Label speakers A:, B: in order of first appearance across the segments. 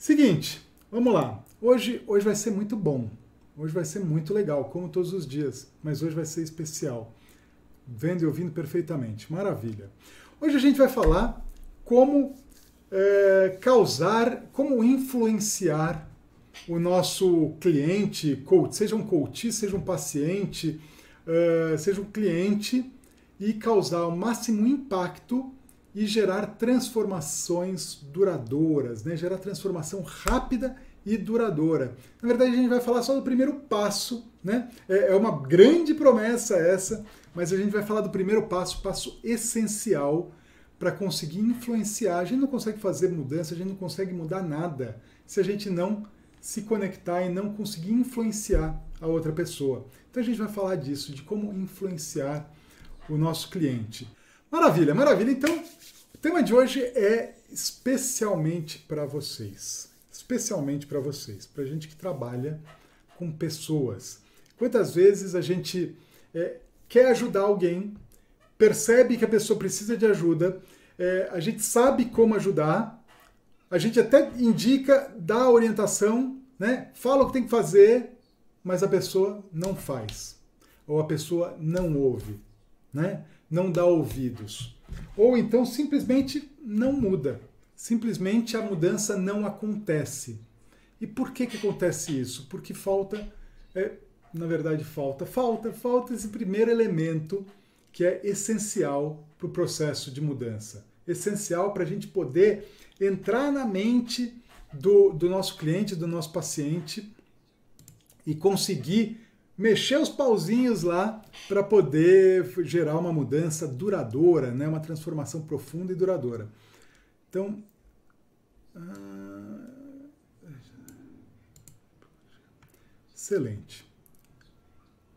A: Seguinte, vamos lá. Hoje, hoje vai ser muito bom. Hoje vai ser muito legal, como todos os dias, mas hoje vai ser especial. Vendo e ouvindo perfeitamente. Maravilha. Hoje a gente vai falar como é, causar, como influenciar o nosso cliente, coach, seja um coach, seja um paciente, uh, seja um cliente, e causar o máximo impacto e gerar transformações duradouras, né? gerar transformação rápida e duradoura. Na verdade, a gente vai falar só do primeiro passo, né? É, é uma grande promessa essa, mas a gente vai falar do primeiro passo, passo essencial para conseguir influenciar. A gente não consegue fazer mudança, a gente não consegue mudar nada se a gente não se conectar e não conseguir influenciar a outra pessoa. Então a gente vai falar disso, de como influenciar o nosso cliente. Maravilha, maravilha. Então, o tema de hoje é especialmente para vocês. Especialmente para vocês, para gente que trabalha com pessoas. Quantas vezes a gente é, quer ajudar alguém, percebe que a pessoa precisa de ajuda, é, a gente sabe como ajudar, a gente até indica, dá orientação, né? fala o que tem que fazer, mas a pessoa não faz. Ou a pessoa não ouve, né? Não dá ouvidos. Ou então simplesmente não muda. Simplesmente a mudança não acontece. E por que, que acontece isso? Porque falta, é, na verdade, falta, falta, falta esse primeiro elemento que é essencial para o processo de mudança. Essencial para a gente poder entrar na mente do, do nosso cliente, do nosso paciente e conseguir mexer os pauzinhos lá para poder gerar uma mudança duradoura, né? uma transformação profunda e duradoura. Então. Ah, excelente.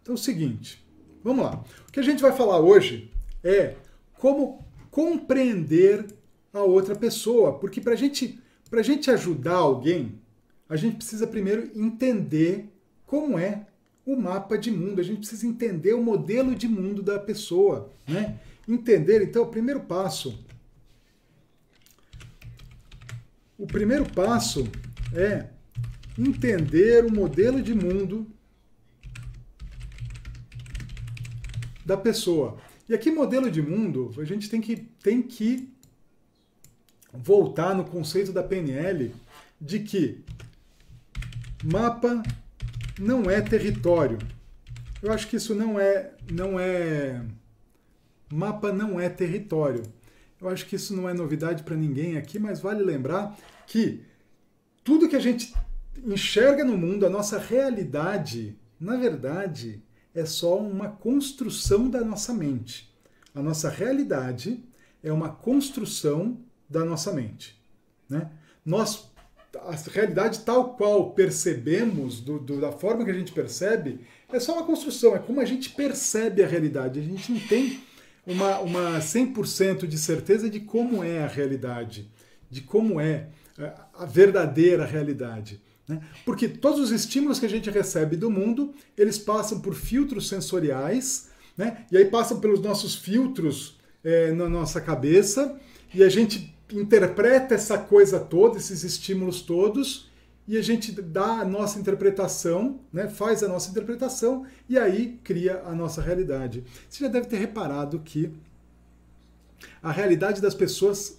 A: Então é o seguinte, vamos lá. O que a gente vai falar hoje é como compreender a outra pessoa. Porque para gente, a gente ajudar alguém, a gente precisa primeiro entender como é o mapa de mundo, a gente precisa entender o modelo de mundo da pessoa. Né? Entender, então, o primeiro passo. O primeiro passo é entender o modelo de mundo da pessoa. E aqui, modelo de mundo, a gente tem que, tem que voltar no conceito da PNL de que mapa não é território. Eu acho que isso não é não é mapa não é território. Eu acho que isso não é novidade para ninguém aqui, mas vale lembrar que tudo que a gente enxerga no mundo, a nossa realidade, na verdade, é só uma construção da nossa mente. A nossa realidade é uma construção da nossa mente. Né? Nós, a realidade tal qual percebemos, do, do, da forma que a gente percebe, é só uma construção, é como a gente percebe a realidade. A gente não tem uma, uma 100% de certeza de como é a realidade, de como é a verdadeira realidade. Né? Porque todos os estímulos que a gente recebe do mundo, eles passam por filtros sensoriais, né? e aí passam pelos nossos filtros é, na nossa cabeça, e a gente interpreta essa coisa toda, esses estímulos todos, e a gente dá a nossa interpretação, né, faz a nossa interpretação e aí cria a nossa realidade. Você já deve ter reparado que a realidade das pessoas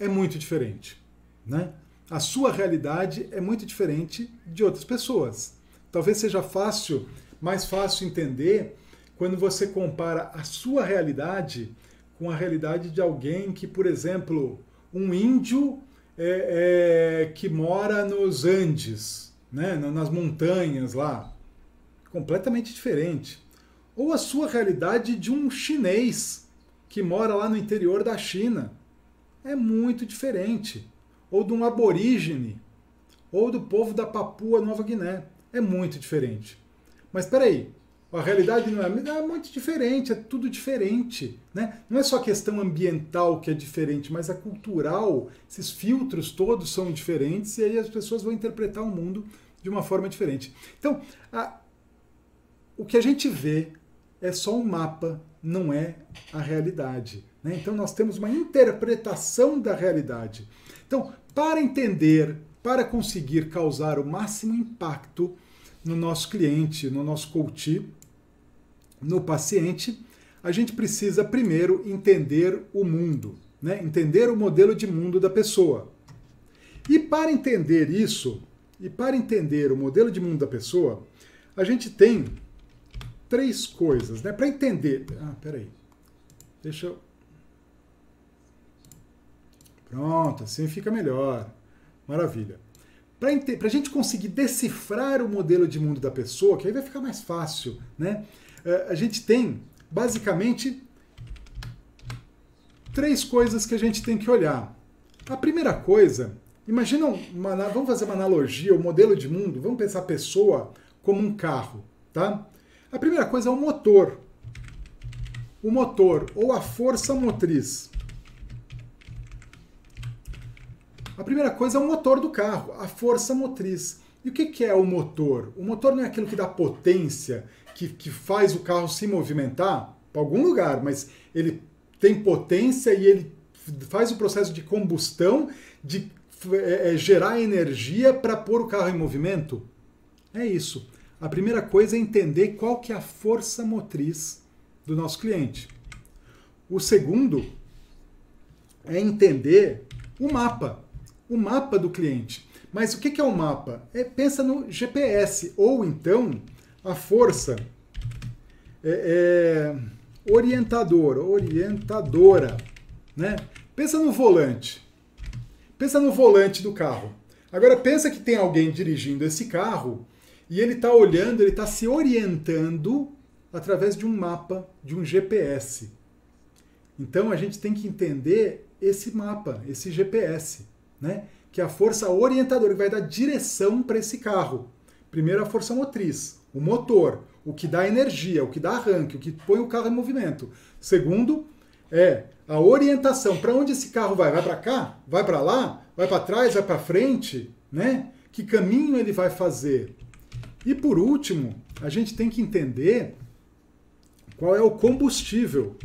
A: é muito diferente. Né? A sua realidade é muito diferente de outras pessoas. Talvez seja fácil, mais fácil entender quando você compara a sua realidade com a realidade de alguém que, por exemplo, um índio é, é, que mora nos Andes, né, nas montanhas lá. Completamente diferente. Ou a sua realidade de um chinês que mora lá no interior da China. É muito diferente. Ou de um aborígene. Ou do povo da Papua Nova Guiné. É muito diferente. Mas espera aí, a realidade não é, é muito diferente, é tudo diferente. Né? Não é só a questão ambiental que é diferente, mas a cultural, esses filtros todos são diferentes e aí as pessoas vão interpretar o mundo de uma forma diferente. Então, a, o que a gente vê é só um mapa, não é a realidade. Né? Então, nós temos uma interpretação da realidade. Então, para entender para conseguir causar o máximo impacto no nosso cliente, no nosso coach, no paciente, a gente precisa primeiro entender o mundo, né? entender o modelo de mundo da pessoa. E para entender isso, e para entender o modelo de mundo da pessoa, a gente tem três coisas, né? Para entender. Ah, peraí. Deixa eu. Pronto, assim fica melhor. Maravilha. Para a gente conseguir decifrar o modelo de mundo da pessoa, que aí vai ficar mais fácil, né? É, a gente tem, basicamente, três coisas que a gente tem que olhar. A primeira coisa, imagina, uma, vamos fazer uma analogia, o modelo de mundo, vamos pensar a pessoa como um carro, tá? A primeira coisa é o motor. O motor ou a força motriz. A primeira coisa é o motor do carro, a força motriz. E o que é o motor? O motor não é aquilo que dá potência, que, que faz o carro se movimentar para algum lugar, mas ele tem potência e ele faz o processo de combustão, de é, é, gerar energia para pôr o carro em movimento? É isso. A primeira coisa é entender qual que é a força motriz do nosso cliente. O segundo é entender o mapa, o mapa do cliente. Mas o que é o mapa? É, pensa no GPS, ou então a força é, é, orientadora, orientadora. Né? Pensa no volante. Pensa no volante do carro. Agora pensa que tem alguém dirigindo esse carro e ele está olhando, ele está se orientando através de um mapa, de um GPS. Então a gente tem que entender esse mapa, esse GPS, né? que é a força orientadora, que vai dar direção para esse carro. Primeiro, a força motriz, o motor, o que dá energia, o que dá arranque, o que põe o carro em movimento. Segundo, é a orientação. Para onde esse carro vai? Vai para cá? Vai para lá? Vai para trás? Vai para frente? Né? Que caminho ele vai fazer? E por último, a gente tem que entender qual é o combustível.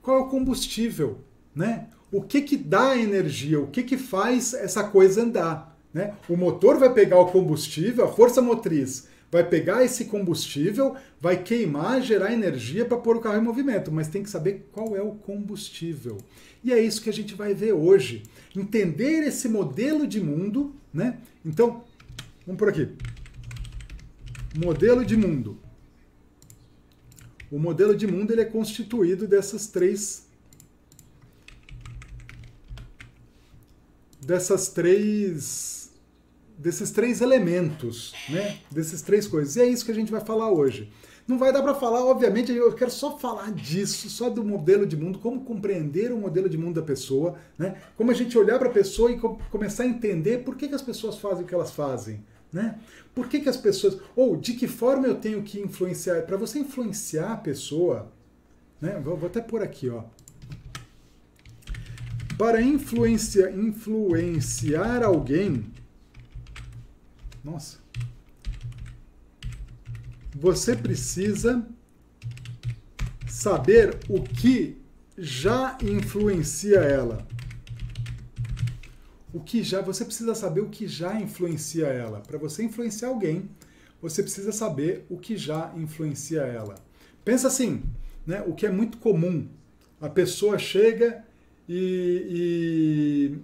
A: Qual é o combustível, né? O que que dá energia? O que que faz essa coisa andar, né? O motor vai pegar o combustível, a força motriz vai pegar esse combustível, vai queimar, gerar energia para pôr o carro em movimento, mas tem que saber qual é o combustível. E é isso que a gente vai ver hoje. Entender esse modelo de mundo, né? Então, Vamos por aqui. Modelo de mundo. O modelo de mundo ele é constituído dessas três dessas três desses três elementos, né? Desses três coisas. E é isso que a gente vai falar hoje. Não vai dar para falar, obviamente, eu quero só falar disso, só do modelo de mundo, como compreender o modelo de mundo da pessoa, né? Como a gente olhar para a pessoa e começar a entender por que, que as pessoas fazem o que elas fazem. Né? Por que, que as pessoas. Ou de que forma eu tenho que influenciar? Para você influenciar a pessoa. Né? Vou, vou até pôr aqui, ó. Para influenciar alguém. Nossa. Você precisa saber o que já influencia ela o que já você precisa saber o que já influencia ela. Para você influenciar alguém, você precisa saber o que já influencia ela. Pensa assim, né? O que é muito comum. A pessoa chega e, e...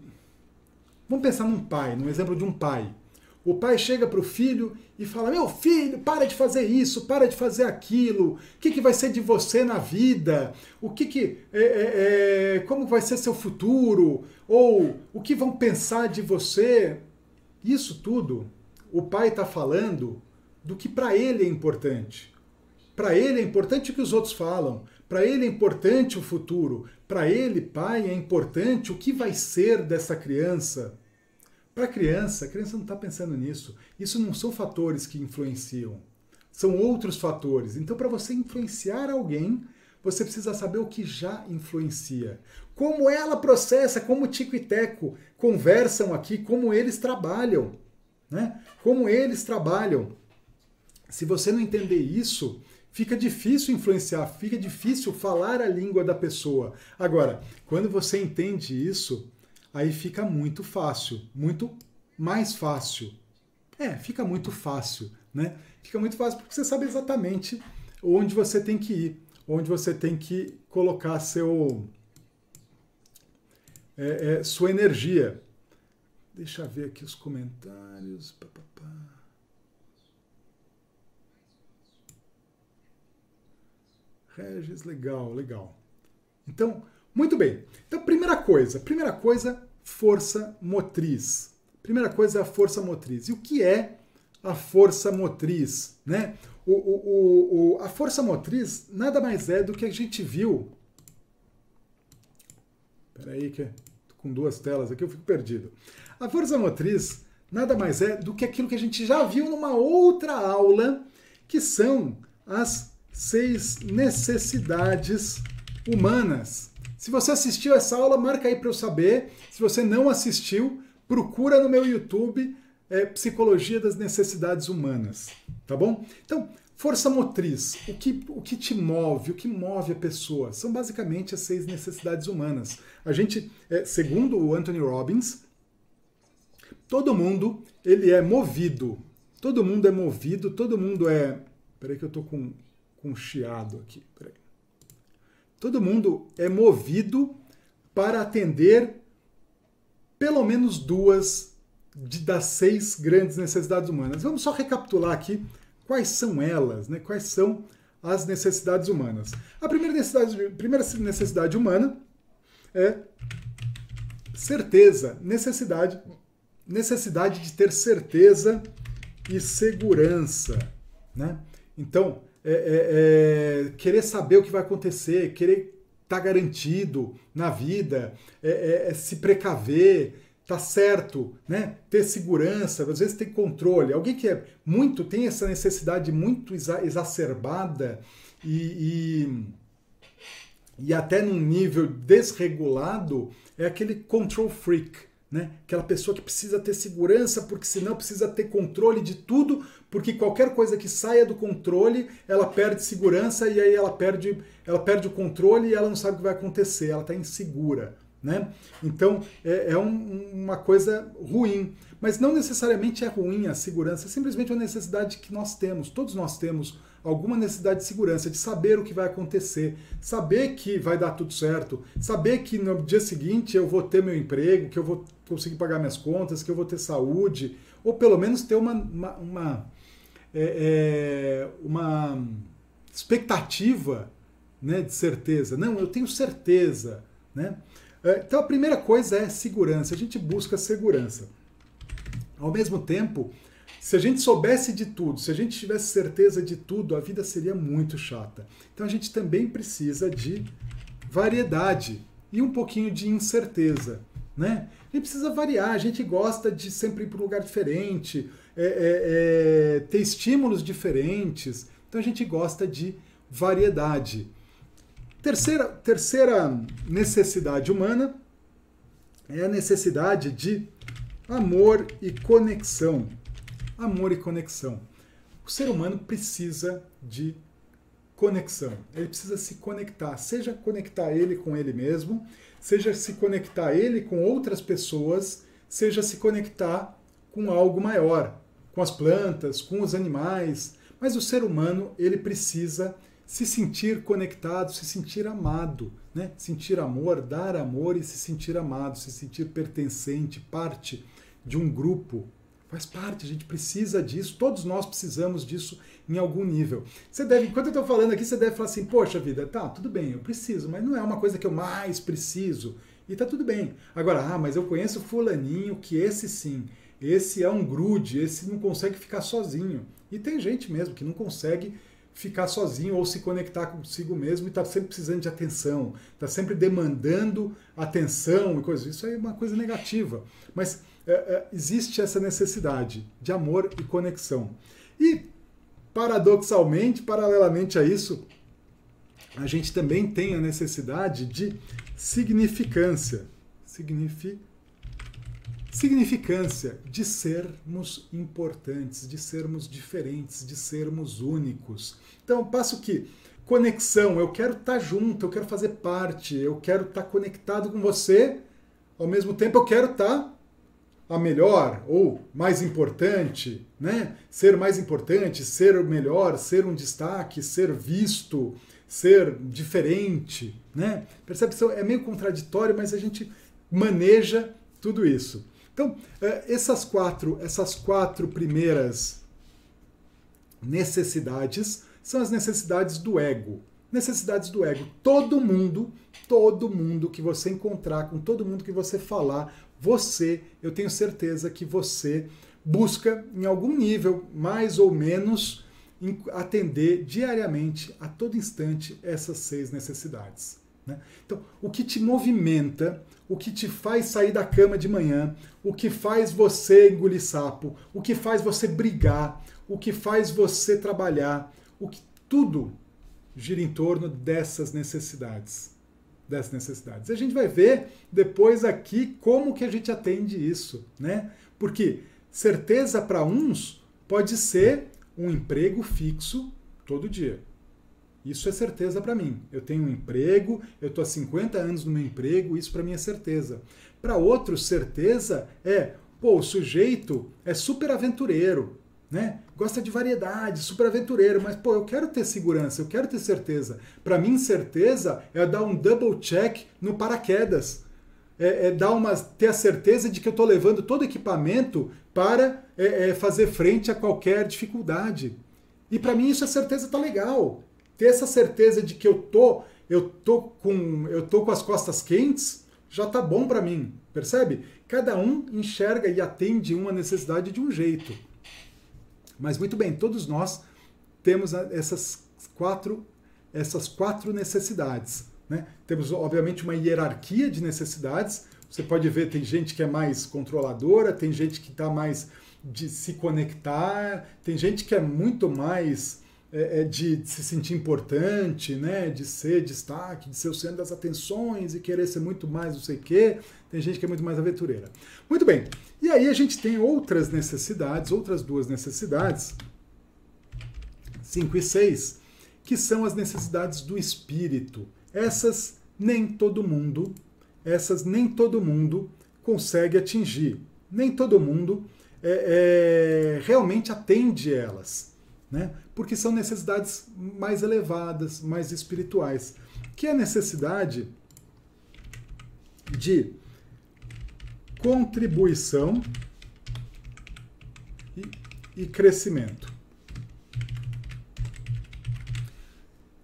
A: vamos pensar num pai, num exemplo de um pai. O pai chega para o filho e fala: Meu filho, para de fazer isso, para de fazer aquilo. O que, que vai ser de você na vida? O que, que é, é, é, como vai ser seu futuro? Ou o que vão pensar de você? Isso tudo, o pai está falando do que para ele é importante. Para ele é importante o que os outros falam. Para ele é importante o futuro. Para ele, pai, é importante o que vai ser dessa criança. Para a criança, a criança não está pensando nisso. Isso não são fatores que influenciam. São outros fatores. Então, para você influenciar alguém, você precisa saber o que já influencia. Como ela processa, como Tico e Teco conversam aqui, como eles trabalham. Né? Como eles trabalham. Se você não entender isso, fica difícil influenciar, fica difícil falar a língua da pessoa. Agora, quando você entende isso, aí fica muito fácil, muito mais fácil. É, fica muito fácil, né? Fica muito fácil porque você sabe exatamente onde você tem que ir, onde você tem que colocar seu é, é, sua energia. Deixa eu ver aqui os comentários. Pá, pá, pá. Regis, legal, legal. Então, muito bem. Então, primeira coisa, primeira coisa, força motriz. Primeira coisa é a força motriz. E o que é a força motriz? Né? O, o, o, a força motriz nada mais é do que a gente viu. Espera aí que com duas telas aqui eu fico perdido. A força motriz nada mais é do que aquilo que a gente já viu numa outra aula, que são as seis necessidades humanas. Se você assistiu essa aula, marca aí para eu saber. Se você não assistiu, procura no meu YouTube é, Psicologia das Necessidades Humanas, tá bom? Então, força motriz, o que, o que te move, o que move a pessoa, são basicamente as seis necessidades humanas. A gente, é, segundo o Anthony Robbins, todo mundo ele é movido. Todo mundo é movido, todo mundo é. Peraí que eu tô com com chiado aqui. Peraí. Todo mundo é movido para atender pelo menos duas de, das seis grandes necessidades humanas. Vamos só recapitular aqui quais são elas, né? quais são as necessidades humanas. A primeira necessidade, primeira necessidade humana é certeza, necessidade, necessidade de ter certeza e segurança. Né? Então, é, é, é, querer saber o que vai acontecer, querer estar tá garantido na vida, é, é, se precaver, tá certo, né? Ter segurança, às vezes ter controle. Alguém que é muito tem essa necessidade muito exa exacerbada e, e, e até num nível desregulado é aquele control freak né? Aquela pessoa que precisa ter segurança, porque senão precisa ter controle de tudo, porque qualquer coisa que saia do controle, ela perde segurança e aí ela perde, ela perde o controle e ela não sabe o que vai acontecer, ela está insegura. Né? Então é, é um, uma coisa ruim, mas não necessariamente é ruim a segurança, é simplesmente uma necessidade que nós temos, todos nós temos alguma necessidade de segurança, de saber o que vai acontecer, saber que vai dar tudo certo, saber que no dia seguinte eu vou ter meu emprego, que eu vou conseguir pagar minhas contas, que eu vou ter saúde, ou pelo menos ter uma, uma, uma, é, é, uma expectativa né, de certeza. Não, eu tenho certeza. Né? É, então a primeira coisa é segurança, a gente busca segurança. Ao mesmo tempo, se a gente soubesse de tudo, se a gente tivesse certeza de tudo, a vida seria muito chata. Então a gente também precisa de variedade e um pouquinho de incerteza. Né? Gente precisa variar, a gente gosta de sempre ir para um lugar diferente, é, é, é, ter estímulos diferentes. Então a gente gosta de variedade. Terceira, terceira necessidade humana é a necessidade de amor e conexão amor e conexão. O ser humano precisa de conexão. Ele precisa se conectar, seja conectar ele com ele mesmo, seja se conectar ele com outras pessoas, seja se conectar com algo maior, com as plantas, com os animais. Mas o ser humano, ele precisa se sentir conectado, se sentir amado, né? Sentir amor, dar amor e se sentir amado, se sentir pertencente, parte de um grupo, Faz parte, a gente precisa disso, todos nós precisamos disso em algum nível. Você deve, enquanto eu estou falando aqui, você deve falar assim, poxa vida, tá, tudo bem, eu preciso, mas não é uma coisa que eu mais preciso. E tá tudo bem. Agora, ah, mas eu conheço fulaninho que esse sim, esse é um grude, esse não consegue ficar sozinho. E tem gente mesmo que não consegue ficar sozinho ou se conectar consigo mesmo e está sempre precisando de atenção, está sempre demandando atenção e coisas. Isso aí é uma coisa negativa. Mas é, é, existe essa necessidade de amor e conexão. E, paradoxalmente, paralelamente a isso, a gente também tem a necessidade de significância. Signifi... Significância de sermos importantes, de sermos diferentes, de sermos únicos. Então, passo que conexão, eu quero estar junto, eu quero fazer parte, eu quero estar conectado com você ao mesmo tempo eu quero estar tá a melhor ou mais importante, né? Ser mais importante, ser melhor, ser um destaque, ser visto, ser diferente, né? Percebe é meio contraditório, mas a gente maneja tudo isso. Então, eh, essas quatro, essas quatro primeiras necessidades são as necessidades do ego. Necessidades do ego. Todo mundo, todo mundo que você encontrar, com todo mundo que você falar, você, eu tenho certeza que você busca em algum nível, mais ou menos, atender diariamente, a todo instante, essas seis necessidades. Né? Então, o que te movimenta, o que te faz sair da cama de manhã, o que faz você engolir sapo, o que faz você brigar, o que faz você trabalhar, o que tudo gira em torno dessas necessidades dessas necessidades. A gente vai ver depois aqui como que a gente atende isso, né? Porque certeza para uns pode ser um emprego fixo todo dia. Isso é certeza para mim. Eu tenho um emprego, eu estou há 50 anos no meu emprego, isso para mim é certeza. Para outros, certeza é, pô, o sujeito é super aventureiro, né? Gosta de variedade, super aventureiro, mas pô, eu quero ter segurança, eu quero ter certeza. Para mim, certeza é dar um double check no paraquedas. É, é dar uma, ter a certeza de que eu estou levando todo equipamento para é, é, fazer frente a qualquer dificuldade. E para mim isso a certeza tá legal. Ter essa certeza de que eu tô, eu tô com, eu tô com as costas quentes, já tá bom para mim, percebe? Cada um enxerga e atende uma necessidade de um jeito. Mas muito bem, todos nós temos essas quatro, essas quatro necessidades. Né? Temos, obviamente, uma hierarquia de necessidades. Você pode ver, tem gente que é mais controladora, tem gente que está mais de se conectar, tem gente que é muito mais é, é de, se sentir importante, né? de ser destaque, de ser o centro das atenções e querer ser muito mais não sei o quê. Tem gente que é muito mais aventureira. Muito bem. E aí a gente tem outras necessidades, outras duas necessidades, 5 e 6, que são as necessidades do espírito. Essas nem todo mundo, essas nem todo mundo consegue atingir. Nem todo mundo é, é, realmente atende elas, né? Porque são necessidades mais elevadas, mais espirituais, que é a necessidade de contribuição e, e crescimento.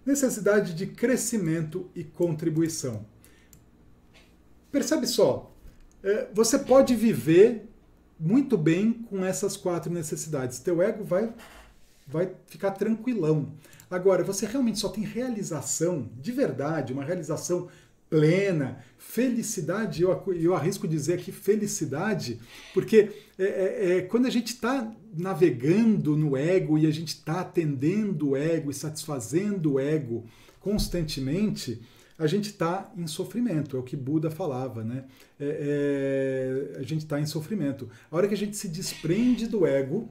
A: Necessidade de crescimento e contribuição. Percebe só, é, você pode viver muito bem com essas quatro necessidades. Teu ego vai, vai ficar tranquilão. Agora, você realmente só tem realização de verdade, uma realização plena, felicidade, eu, eu arrisco dizer aqui felicidade, porque é, é, é quando a gente está navegando no ego e a gente está atendendo o ego e satisfazendo o ego constantemente, a gente está em sofrimento, é o que Buda falava, né? É, é, a gente está em sofrimento. A hora que a gente se desprende do ego,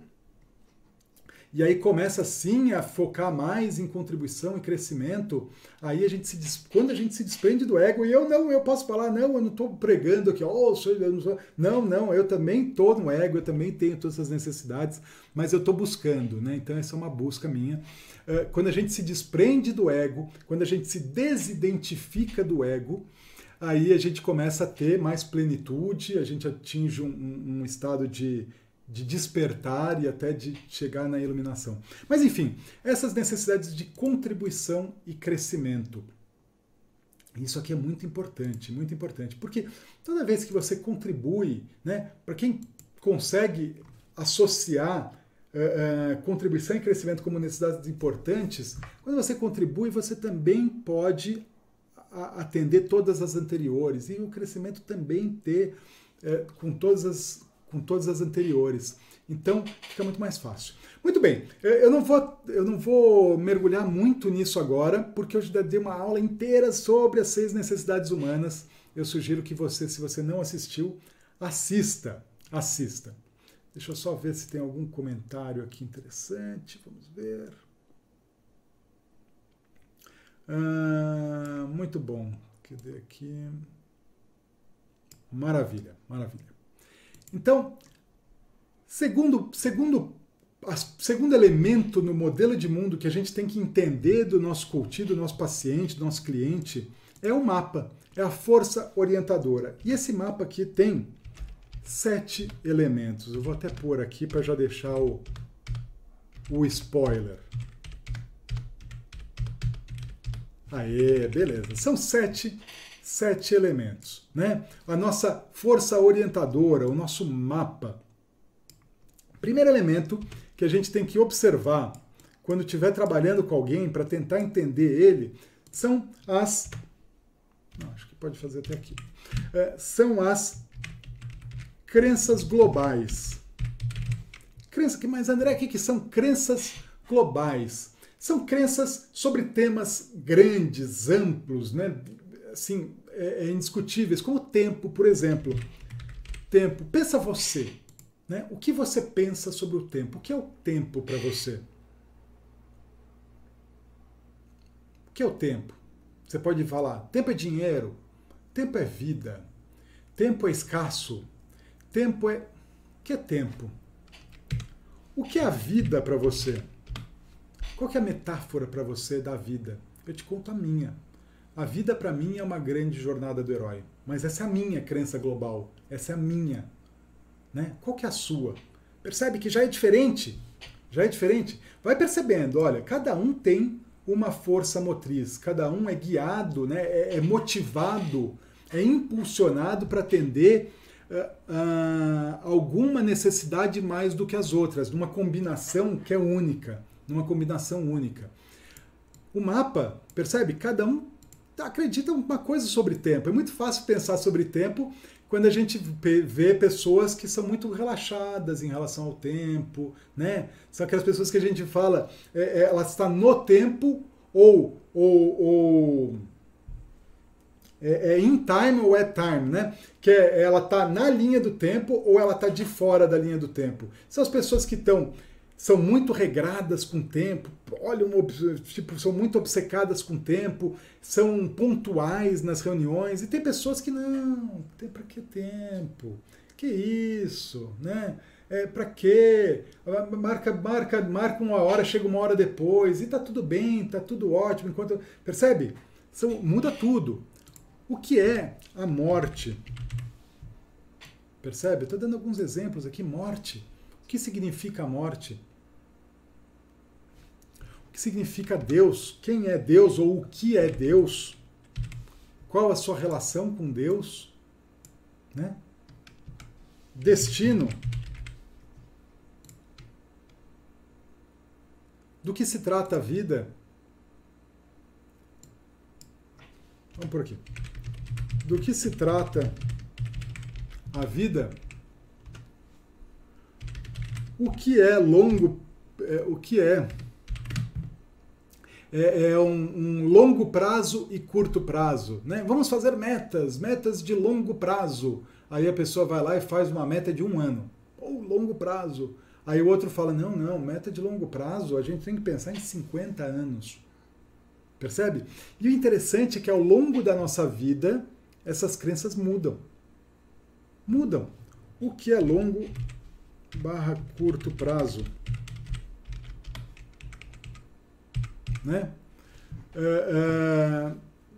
A: e aí começa sim a focar mais em contribuição e crescimento, aí a gente se quando a gente se desprende do ego, e eu não, eu posso falar, não, eu não estou pregando aqui, oh, eu não, sou... não, não, eu também estou no ego, eu também tenho todas essas necessidades, mas eu estou buscando, né? Então essa é uma busca minha. Quando a gente se desprende do ego, quando a gente se desidentifica do ego, aí a gente começa a ter mais plenitude, a gente atinge um, um estado de de despertar e até de chegar na iluminação. Mas enfim, essas necessidades de contribuição e crescimento. Isso aqui é muito importante, muito importante, porque toda vez que você contribui, né, para quem consegue associar uh, uh, contribuição e crescimento como necessidades importantes, quando você contribui, você também pode atender todas as anteriores e o crescimento também ter uh, com todas as com todas as anteriores. Então fica muito mais fácil. Muito bem, eu não vou, eu não vou mergulhar muito nisso agora, porque eu já dei uma aula inteira sobre as seis necessidades humanas. Eu sugiro que você, se você não assistiu, assista, assista. Deixa eu só ver se tem algum comentário aqui interessante. Vamos ver. Ah, muito bom. Cadê aqui? Maravilha, maravilha. Então, segundo, segundo, segundo elemento no modelo de mundo que a gente tem que entender do nosso coach, do nosso paciente, do nosso cliente, é o mapa, é a força orientadora. E esse mapa aqui tem sete elementos. Eu vou até pôr aqui para já deixar o, o spoiler. Aê, beleza. São sete, sete elementos, né? A nossa força orientadora, o nosso mapa. Primeiro elemento que a gente tem que observar quando estiver trabalhando com alguém para tentar entender ele são as. Não, acho que pode fazer até aqui. É, são as crenças globais. Crença que, mas André, o que, que são crenças globais? São crenças sobre temas grandes, amplos, né? Assim, é, é indiscutíveis, como o tempo, por exemplo. Tempo. Pensa você. Né? O que você pensa sobre o tempo? O que é o tempo para você? O que é o tempo? Você pode falar: tempo é dinheiro, tempo é vida, tempo é escasso, tempo é. O que é tempo? O que é a vida para você? Qual é a metáfora para você da vida? Eu te conto a minha. A vida para mim é uma grande jornada do herói, mas essa é a minha crença global, essa é a minha. Né? Qual que é a sua? Percebe que já é diferente? Já é diferente? Vai percebendo, olha, cada um tem uma força motriz, cada um é guiado, né? é, é motivado, é impulsionado para atender uh, uh, alguma necessidade mais do que as outras, numa combinação que é única numa combinação única. O mapa, percebe? Cada um acredita uma coisa sobre tempo. É muito fácil pensar sobre tempo quando a gente vê pessoas que são muito relaxadas em relação ao tempo, né? São aquelas pessoas que a gente fala, é, é, ela está no tempo ou, ou, ou é, é in time ou at time, né? Que é, ela está na linha do tempo ou ela está de fora da linha do tempo. São as pessoas que estão são muito regradas com o tempo, olham, tipo, são muito obcecadas com o tempo, são pontuais nas reuniões, e tem pessoas que não, tem para que tempo? Que isso, né? É, para quê? Marca, marca, marca uma hora, chega uma hora depois, e tá tudo bem, tá tudo ótimo, enquanto. Percebe? São, muda tudo. O que é a morte? Percebe? Estou dando alguns exemplos aqui. Morte. O que significa a morte? Que significa Deus? Quem é Deus ou o que é Deus? Qual a sua relação com Deus? Né? Destino. Do que se trata a vida? Vamos por aqui. Do que se trata a vida? O que é longo? É, o que é? É, é um, um, longo prazo e curto prazo. Né? Vamos fazer metas, metas de longo prazo. Aí a pessoa vai lá e faz uma meta de um ano. Ou longo prazo. Aí o outro fala: não, não, meta de longo prazo, a gente tem que pensar em 50 anos. Percebe? E o interessante é que ao longo da nossa vida, essas crenças mudam. Mudam. O que é longo barra curto prazo. Né? É, é,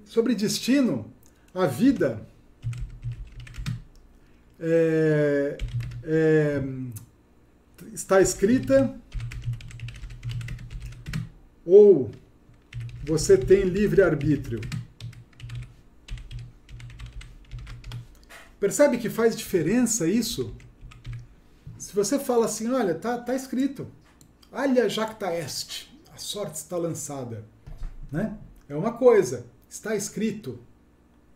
A: sobre destino, a vida é, é, está escrita ou você tem livre arbítrio. Percebe que faz diferença isso? Se você fala assim, olha, tá, tá escrito, alha jacta est, a sorte está lançada, né? É uma coisa, está escrito.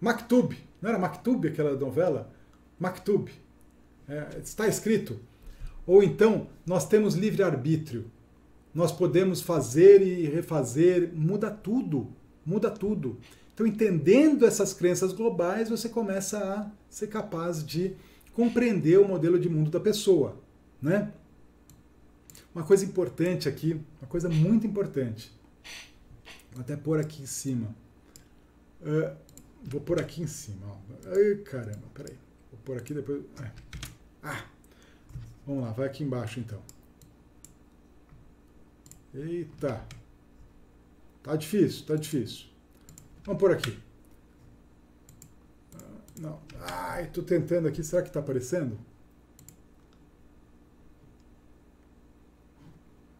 A: Maktub, não era Maktub aquela novela? Maktub, é, está escrito. Ou então, nós temos livre-arbítrio. Nós podemos fazer e refazer, muda tudo, muda tudo. Então, entendendo essas crenças globais, você começa a ser capaz de compreender o modelo de mundo da pessoa, né? Uma coisa importante aqui, uma coisa muito importante. Vou até pôr aqui em cima. Uh, vou pôr aqui em cima. Ai, caramba, peraí. por aqui depois. É. Ah! Vamos lá, vai aqui embaixo então. Eita! Tá difícil, tá difícil. Vamos por aqui. Ah, não. Ai, tô tentando aqui. Será que tá aparecendo?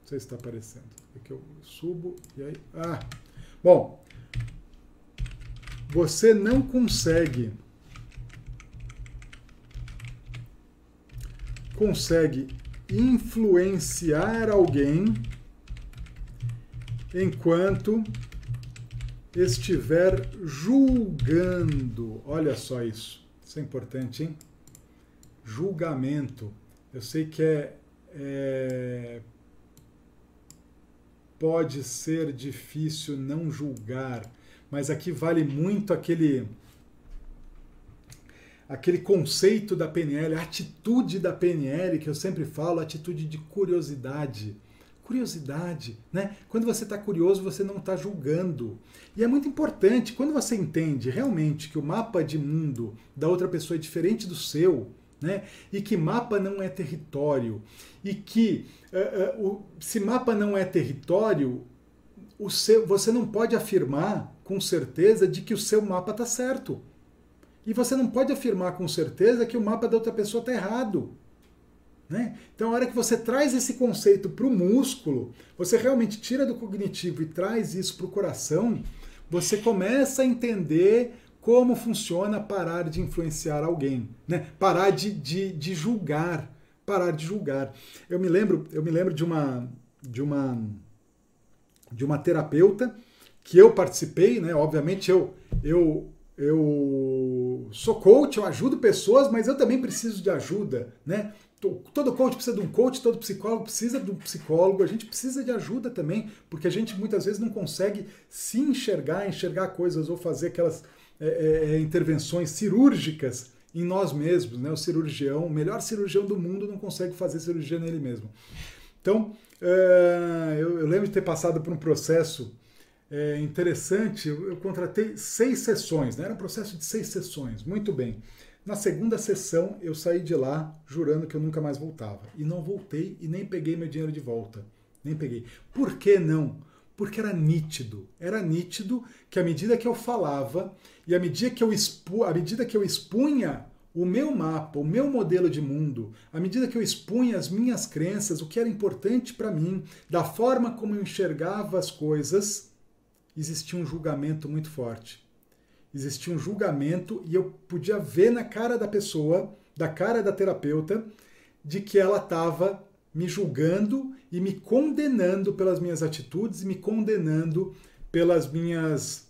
A: Não sei se está aparecendo. Aqui eu subo e aí. Ah! Bom, você não consegue consegue influenciar alguém enquanto estiver julgando. Olha só isso. Isso é importante, hein? Julgamento. Eu sei que é, é pode ser difícil não julgar, mas aqui vale muito aquele aquele conceito da PNL, a atitude da PNL que eu sempre falo, atitude de curiosidade. Curiosidade, né? Quando você está curioso, você não está julgando. E é muito importante, quando você entende realmente que o mapa de mundo da outra pessoa é diferente do seu, né? E que mapa não é território, e que uh, uh, o, se mapa não é território, seu, você não pode afirmar com certeza de que o seu mapa está certo. E você não pode afirmar com certeza que o mapa da outra pessoa está errado. Né? Então, a hora que você traz esse conceito para o músculo, você realmente tira do cognitivo e traz isso para o coração, você começa a entender como funciona parar de influenciar alguém, né? parar de, de, de julgar, parar de julgar. Eu me lembro, eu me lembro de uma, de uma, de uma terapeuta que eu participei, né? Obviamente eu, eu eu sou coach, eu ajudo pessoas, mas eu também preciso de ajuda, né? Todo coach precisa de um coach, todo psicólogo precisa de um psicólogo, a gente precisa de ajuda também, porque a gente muitas vezes não consegue se enxergar, enxergar coisas ou fazer aquelas é, é, é intervenções cirúrgicas em nós mesmos, né? O cirurgião, o melhor cirurgião do mundo não consegue fazer cirurgia nele mesmo. Então, é, eu, eu lembro de ter passado por um processo é, interessante, eu, contratei seis sessões, né? era um processo de seis sessões, muito bem. Na segunda sessão, eu saí de lá jurando que eu nunca mais voltava. E não voltei e nem peguei meu dinheiro de volta. Nem peguei. Por que não? Porque era nítido. Era nítido que à medida que eu falava e à medida que eu, expu, à medida que eu expunha o meu mapa, o meu modelo de mundo, à medida que eu expunha as minhas crenças, o que era importante para mim, da forma como eu enxergava as coisas, existia um julgamento muito forte. Existia um julgamento e eu podia ver na cara da pessoa, da cara da terapeuta, de que ela estava me julgando e me condenando pelas minhas atitudes me condenando pelas minhas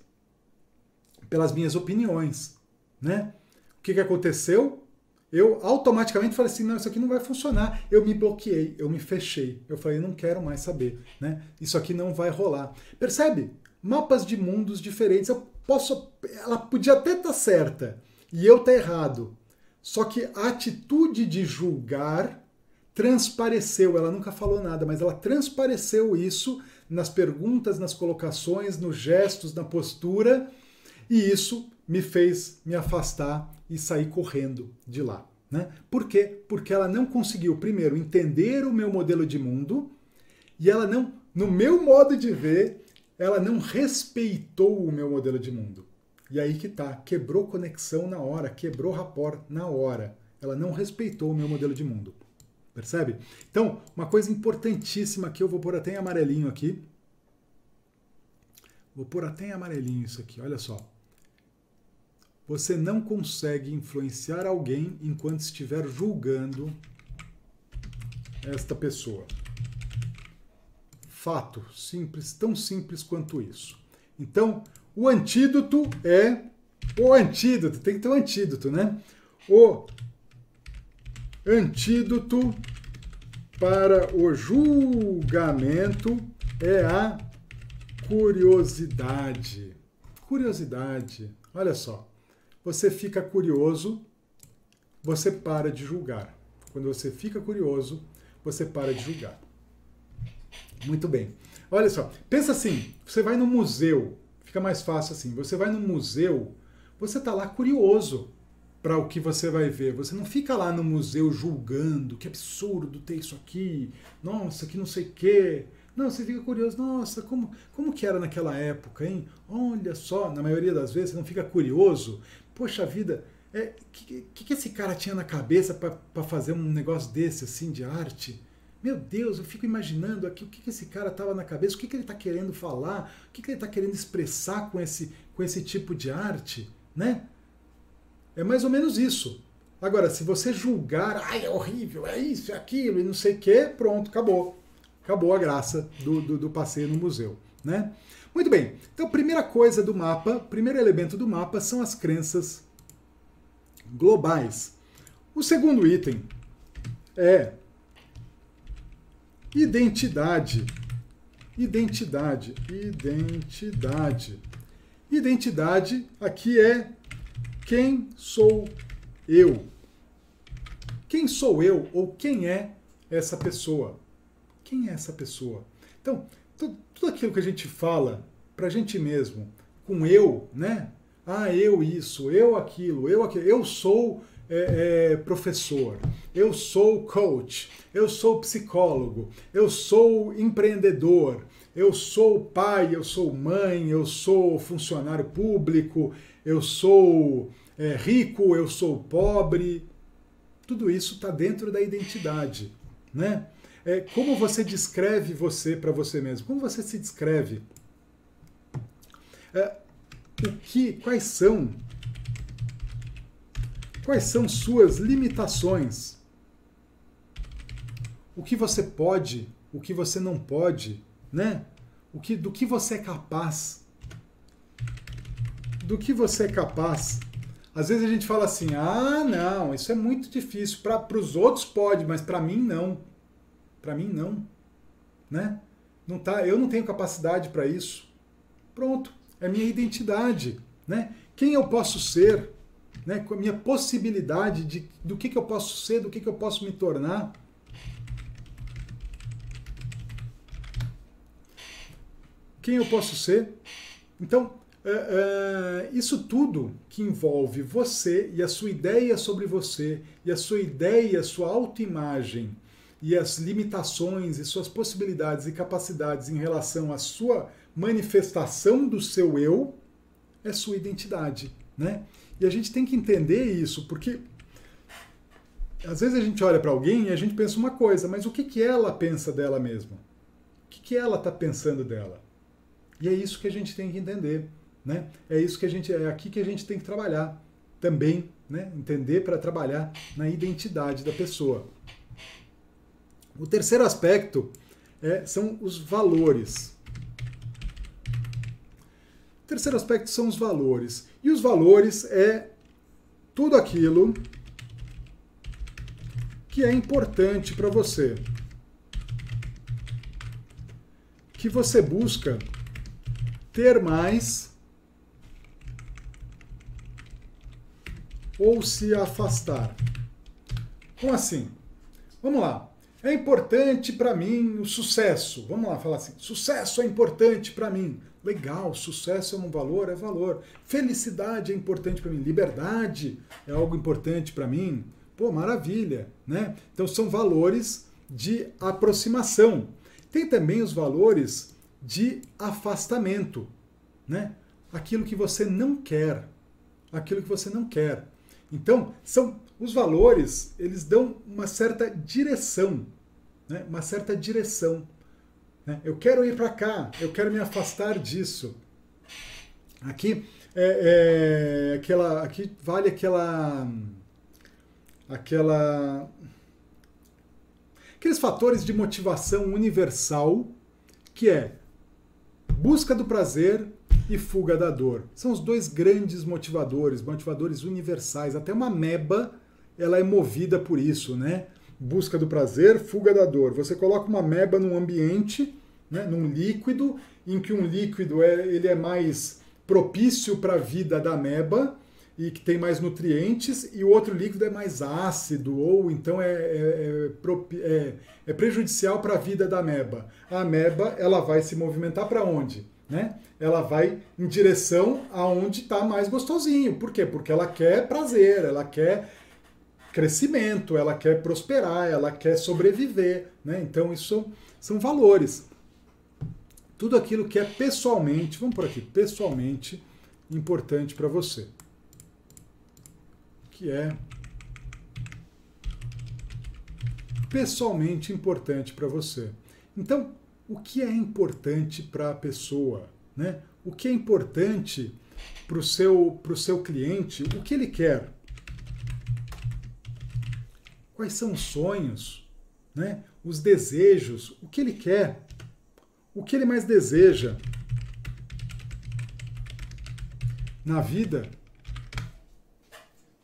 A: pelas minhas opiniões, né? O que, que aconteceu? Eu automaticamente falei assim, não, isso aqui não vai funcionar. Eu me bloqueei, eu me fechei. Eu falei, não quero mais saber, né? Isso aqui não vai rolar. Percebe? mapas de mundos diferentes. Eu posso, ela podia até estar tá certa e eu estar tá errado. Só que a atitude de julgar transpareceu, ela nunca falou nada, mas ela transpareceu isso nas perguntas, nas colocações, nos gestos, na postura, e isso me fez me afastar e sair correndo de lá. Né? Por quê? Porque ela não conseguiu, primeiro, entender o meu modelo de mundo, e ela não, no meu modo de ver, ela não respeitou o meu modelo de mundo. E aí que tá, quebrou conexão na hora, quebrou rapport na hora. Ela não respeitou o meu modelo de mundo. Percebe? Então, uma coisa importantíssima que eu vou pôr até em amarelinho aqui. Vou pôr até em amarelinho isso aqui, olha só. Você não consegue influenciar alguém enquanto estiver julgando esta pessoa. Fato, simples, tão simples quanto isso. Então, o antídoto é o antídoto, tem que ter um antídoto, né? O antídoto para o julgamento é a curiosidade. Curiosidade. Olha só. Você fica curioso, você para de julgar. Quando você fica curioso, você para de julgar. Muito bem. Olha só, pensa assim, você vai no museu, fica mais fácil assim, você vai no museu, você está lá curioso. para o que você vai ver. Você não fica lá no museu julgando, que absurdo ter isso aqui, nossa, que não sei o quê. Não, você fica curioso, nossa, como, como que era naquela época, hein? Olha só, na maioria das vezes você não fica curioso. Poxa vida, o é, que, que, esse cara tinha na cabeça para fazer um negócio desse, assim, de arte? Meu Deus, eu fico imaginando aqui o que, que esse cara estava na cabeça, o que, que ele está querendo falar, o que, que ele está querendo expressar com esse, com esse tipo de arte, né? É mais ou menos isso. Agora, se você julgar, ai, é horrível, é isso, é aquilo, e não sei o quê, pronto, acabou. Acabou a graça do, do, do passeio no museu, né? Muito bem, então primeira coisa do mapa, primeiro elemento do mapa são as crenças globais. O segundo item é Identidade. Identidade. Identidade. Identidade aqui é quem sou eu. Quem sou eu ou quem é essa pessoa? Quem é essa pessoa? Então, tudo aquilo que a gente fala para a gente mesmo, com eu, né? Ah, eu isso, eu aquilo, eu aquilo, eu sou é, é, professor, eu sou coach, eu sou psicólogo, eu sou empreendedor, eu sou pai, eu sou mãe, eu sou funcionário público, eu sou é, rico, eu sou pobre. Tudo isso está dentro da identidade, né? É, como você descreve você para você mesmo? Como você se descreve? É, o que, quais são Quais são suas limitações? O que você pode, o que você não pode, né? O que, do que você é capaz? Do que você é capaz? Às vezes a gente fala assim: ah, não, isso é muito difícil. Para os outros pode, mas para mim não. Para mim não. Né? Não tá, eu não tenho capacidade para isso. Pronto, é minha identidade. Né? Quem eu posso ser? né, com a minha possibilidade de, do que, que eu posso ser, do que, que eu posso me tornar. Quem eu posso ser? Então, é, é, isso tudo que envolve você e a sua ideia sobre você, e a sua ideia, a sua autoimagem, e as limitações e suas possibilidades e capacidades em relação à sua manifestação do seu eu, é sua identidade. Né? E a gente tem que entender isso, porque às vezes a gente olha para alguém e a gente pensa uma coisa, mas o que, que ela pensa dela mesma? O que, que ela está pensando dela? E é isso que a gente tem que entender. Né? É isso que a gente é aqui que a gente tem que trabalhar também, né? entender para trabalhar na identidade da pessoa. O terceiro aspecto é, são os valores. O terceiro aspecto são os valores. E os valores é tudo aquilo que é importante para você. Que você busca ter mais ou se afastar. Como assim? Vamos lá. É importante para mim o sucesso. Vamos lá falar assim: sucesso é importante para mim. Legal, sucesso é um valor, é valor. Felicidade é importante para mim, liberdade é algo importante para mim. Pô, maravilha, né? Então são valores de aproximação. Tem também os valores de afastamento, né? Aquilo que você não quer, aquilo que você não quer. Então, são os valores, eles dão uma certa direção, né? Uma certa direção né? Eu quero ir para cá, eu quero me afastar disso. Aqui é, é, aquela, aqui vale aquela, aquela, aqueles fatores de motivação universal que é busca do prazer e fuga da dor. São os dois grandes motivadores, motivadores universais. Até uma meba ela é movida por isso, né? busca do prazer, fuga da dor. Você coloca uma meba num ambiente, né, num líquido, em que um líquido é, ele é mais propício para a vida da meba e que tem mais nutrientes, e o outro líquido é mais ácido, ou então é, é, é, é, é prejudicial para a vida da meba. A meba ela vai se movimentar para onde? né? Ela vai em direção aonde está mais gostosinho. Por quê? Porque ela quer prazer, ela quer crescimento, ela quer prosperar, ela quer sobreviver, né? Então isso são valores. Tudo aquilo que é pessoalmente, vamos por aqui, pessoalmente importante para você. Que é pessoalmente importante para você. Então, o que é importante para a pessoa? Né? O que é importante para o seu, pro seu cliente? O que ele quer? Quais são os sonhos? Né? Os desejos? O que ele quer? O que ele mais deseja? Na vida?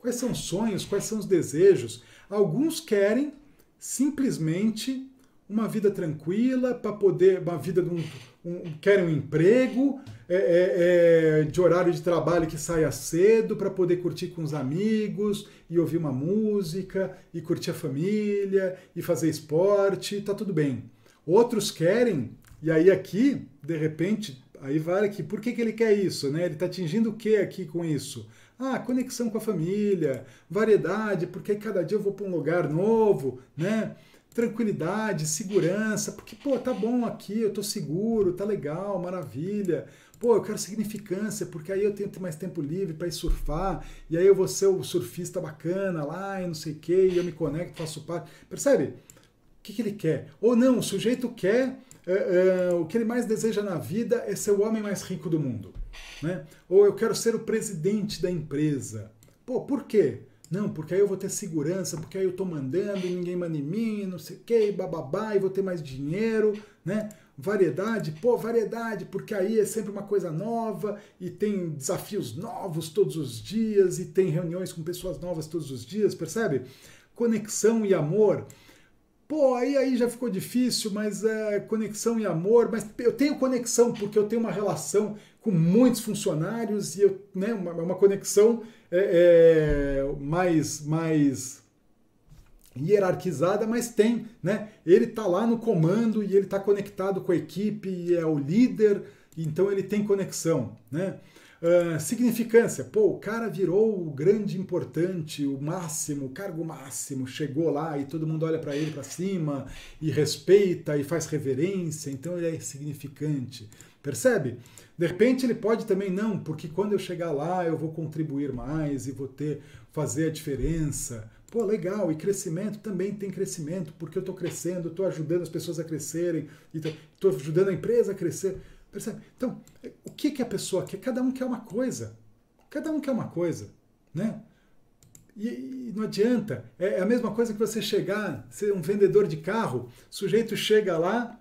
A: Quais são os sonhos? Quais são os desejos? Alguns querem simplesmente uma vida tranquila, para poder, uma vida de um, um, querem um emprego, é, é, é, de horário de trabalho que saia cedo para poder curtir com os amigos e ouvir uma música e curtir a família e fazer esporte, tá tudo bem. Outros querem, e aí aqui, de repente, aí vale aqui, por que, que ele quer isso? Né? Ele está atingindo o que aqui com isso? Ah, conexão com a família, variedade, porque cada dia eu vou para um lugar novo, né? Tranquilidade, segurança, porque, pô, tá bom aqui, eu tô seguro, tá legal, maravilha. Pô, eu quero significância, porque aí eu tenho mais tempo livre para ir surfar, e aí eu vou ser o surfista bacana lá, e não sei o quê, e eu me conecto, faço parte. Percebe? O que, que ele quer? Ou não, o sujeito quer é, é, o que ele mais deseja na vida é ser o homem mais rico do mundo. Né? Ou eu quero ser o presidente da empresa. Pô, por quê? Não, porque aí eu vou ter segurança, porque aí eu estou mandando, ninguém manda em mim, não sei o quê, bababá, e vou ter mais dinheiro, né? Variedade, pô, variedade, porque aí é sempre uma coisa nova e tem desafios novos todos os dias e tem reuniões com pessoas novas todos os dias, percebe? Conexão e amor Pô, aí, aí já ficou difícil, mas é conexão e amor. Mas eu tenho conexão porque eu tenho uma relação com muitos funcionários e eu, né, uma, uma conexão é, é, mais, mais hierarquizada, mas tem, né? Ele está lá no comando e ele está conectado com a equipe e é o líder, então ele tem conexão, né? Uh, significância, pô, o cara virou o grande importante, o máximo, o cargo máximo, chegou lá e todo mundo olha para ele para cima e respeita e faz reverência, então ele é significante. Percebe? De repente ele pode também não, porque quando eu chegar lá eu vou contribuir mais e vou ter fazer a diferença. Pô, legal, e crescimento também tem crescimento, porque eu estou crescendo, estou ajudando as pessoas a crescerem, estou ajudando a empresa a crescer. Percebe? Então, o que, que a pessoa quer? Cada um quer uma coisa. Cada um quer uma coisa. Né? E, e não adianta. É, é a mesma coisa que você chegar, ser um vendedor de carro, o sujeito chega lá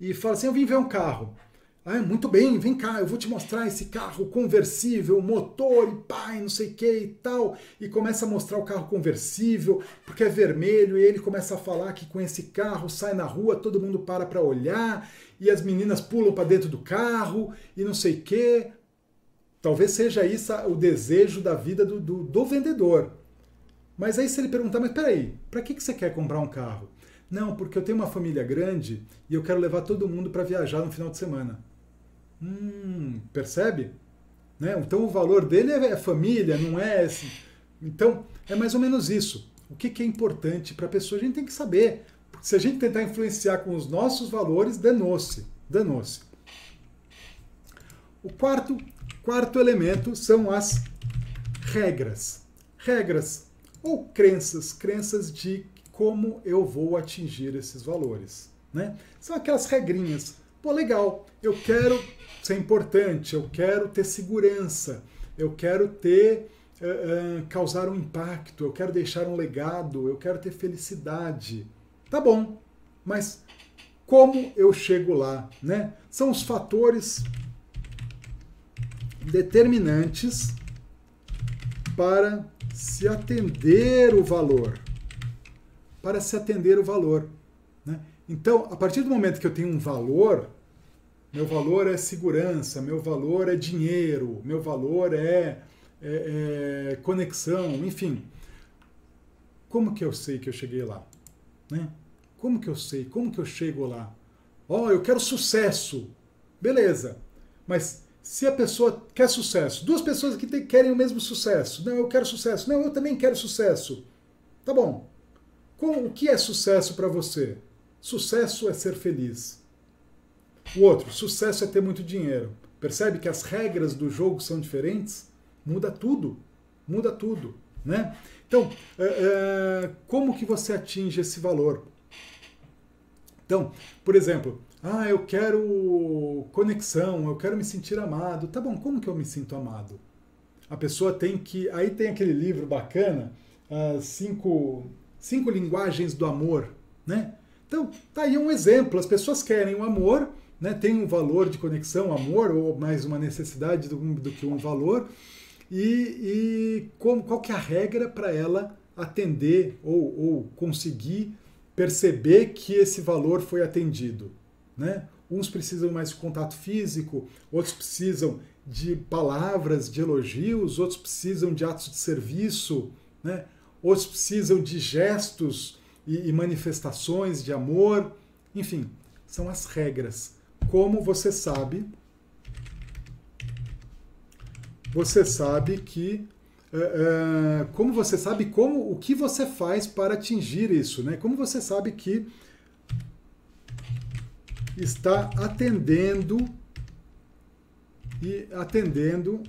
A: e fala assim: Eu vim ver um carro. Ah, muito bem, vem cá, eu vou te mostrar esse carro conversível, motor e pai, não sei o que e tal. E começa a mostrar o carro conversível, porque é vermelho, e ele começa a falar que com esse carro sai na rua, todo mundo para para olhar, e as meninas pulam para dentro do carro, e não sei o que. Talvez seja isso o desejo da vida do, do, do vendedor. Mas aí se ele perguntar, mas peraí, para que, que você quer comprar um carro? Não, porque eu tenho uma família grande e eu quero levar todo mundo para viajar no final de semana. Hum, percebe? Né? Então o valor dele é, família, não é assim. Então é mais ou menos isso. O que, que é importante para a pessoa a gente tem que saber. Porque se a gente tentar influenciar com os nossos valores, danou-se. Danou-se. O quarto, quarto elemento são as regras. Regras ou crenças, crenças de como eu vou atingir esses valores. Né? São aquelas regrinhas. Pô, legal, eu quero ser importante, eu quero ter segurança, eu quero ter uh, uh, causar um impacto, eu quero deixar um legado, eu quero ter felicidade. Tá bom, mas como eu chego lá, né? São os fatores determinantes para se atender o valor, para se atender o valor. Né? Então, a partir do momento que eu tenho um valor, meu valor é segurança, meu valor é dinheiro, meu valor é, é, é conexão, enfim. Como que eu sei que eu cheguei lá? Né? Como que eu sei? Como que eu chego lá? Ó, oh, eu quero sucesso. Beleza. Mas se a pessoa quer sucesso, duas pessoas que querem o mesmo sucesso. Não, eu quero sucesso. Não, eu também quero sucesso. Tá bom. Com, o que é sucesso para você? Sucesso é ser feliz. O outro, sucesso é ter muito dinheiro. Percebe que as regras do jogo são diferentes? Muda tudo. Muda tudo. Né? Então, é, é, como que você atinge esse valor? Então, por exemplo, ah, eu quero conexão, eu quero me sentir amado. Tá bom, como que eu me sinto amado? A pessoa tem que. Aí tem aquele livro bacana, as cinco, cinco linguagens do amor, né? Então, tá aí um exemplo. As pessoas querem o amor, né? Tem um valor de conexão, amor, ou mais uma necessidade do, do que um valor. E, e como, qual que é a regra para ela atender ou, ou conseguir perceber que esse valor foi atendido? Né? Uns precisam mais de contato físico, outros precisam de palavras, de elogios, outros precisam de atos de serviço, né? Outros precisam de gestos e, e manifestações de amor. Enfim, são as regras. Como você sabe, você sabe que Uh, uh, como você sabe como o que você faz para atingir isso, né? Como você sabe que está atendendo e atendendo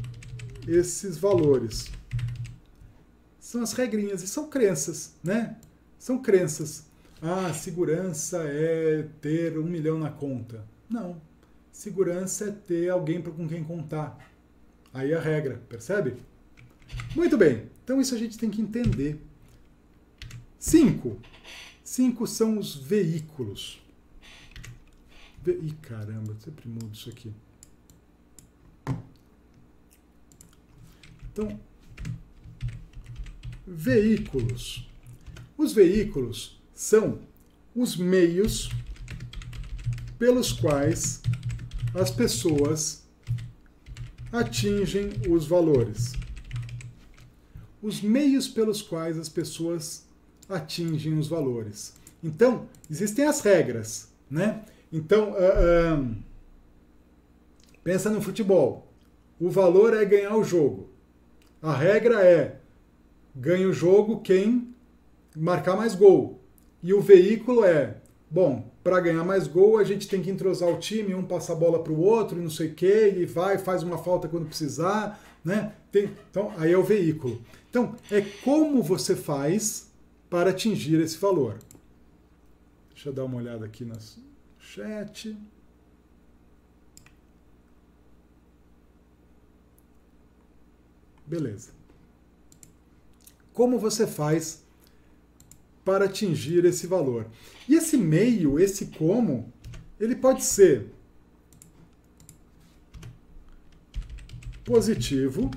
A: esses valores. São as regrinhas e são crenças, né? São crenças. Ah, segurança é ter um milhão na conta. Não. Segurança é ter alguém com quem contar. Aí é a regra, percebe? Muito bem. Então isso a gente tem que entender. Cinco. Cinco são os veículos. Ih, caramba, sempre mudo isso aqui. Então, veículos. Os veículos são os meios pelos quais as pessoas atingem os valores. Os meios pelos quais as pessoas atingem os valores. Então, existem as regras, né? Então, uh, uh, pensa no futebol. O valor é ganhar o jogo. A regra é ganha o jogo quem marcar mais gol. E o veículo é, bom, para ganhar mais gol a gente tem que entrosar o time, um passa a bola para o outro não sei o quê, e vai, faz uma falta quando precisar, né? Tem, então, aí é o veículo. Então, é como você faz para atingir esse valor. Deixa eu dar uma olhada aqui nas, chat. Beleza. Como você faz para atingir esse valor? E esse meio, esse como, ele pode ser positivo,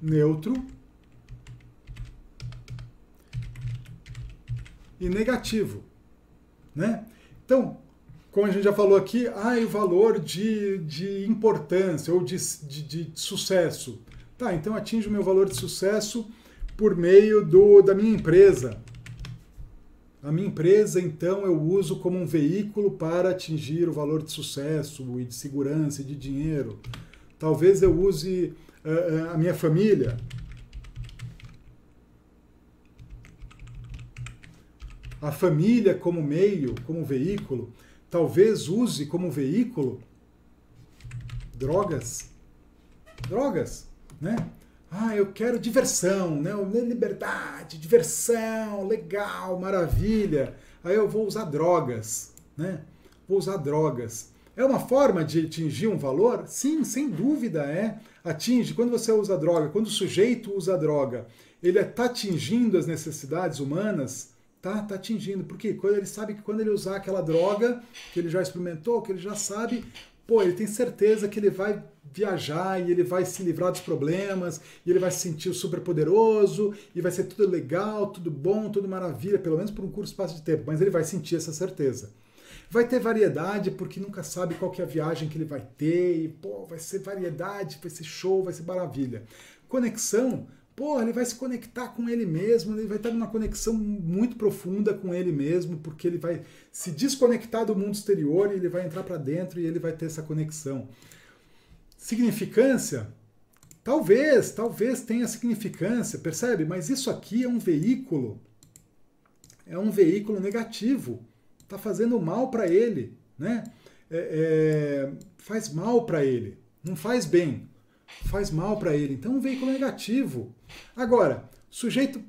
A: neutro e negativo. Né? Então, como a gente já falou aqui, ah, o valor de, de importância ou de, de, de sucesso. Tá, então atinge o meu valor de sucesso por meio do, da minha empresa. A minha empresa, então, eu uso como um veículo para atingir o valor de sucesso e de segurança e de dinheiro. Talvez eu use uh, a minha família a família como meio, como veículo, talvez use como veículo drogas. Drogas, né? Ah, eu quero diversão, né? Liberdade, diversão, legal, maravilha. Aí eu vou usar drogas, né? Vou usar drogas. É uma forma de atingir um valor? Sim, sem dúvida é. Atinge. Quando você usa droga, quando o sujeito usa droga, ele está atingindo as necessidades humanas tá, tá atingindo. Porque quando ele sabe que quando ele usar aquela droga que ele já experimentou, que ele já sabe, pô, ele tem certeza que ele vai viajar e ele vai se livrar dos problemas, e ele vai se sentir super poderoso, e vai ser tudo legal, tudo bom, tudo maravilha, pelo menos por um curto espaço de tempo, mas ele vai sentir essa certeza. Vai ter variedade, porque nunca sabe qual que é a viagem que ele vai ter, e pô, vai ser variedade, vai ser show, vai ser maravilha. Conexão, pô, ele vai se conectar com ele mesmo, ele vai estar numa conexão muito profunda com ele mesmo, porque ele vai se desconectar do mundo exterior e ele vai entrar para dentro e ele vai ter essa conexão. Significância? Talvez, talvez tenha significância, percebe? Mas isso aqui é um veículo, é um veículo negativo, está fazendo mal para ele, né? É, é, faz mal para ele, não faz bem faz mal para ele. Então, um veículo negativo. Agora, sujeito.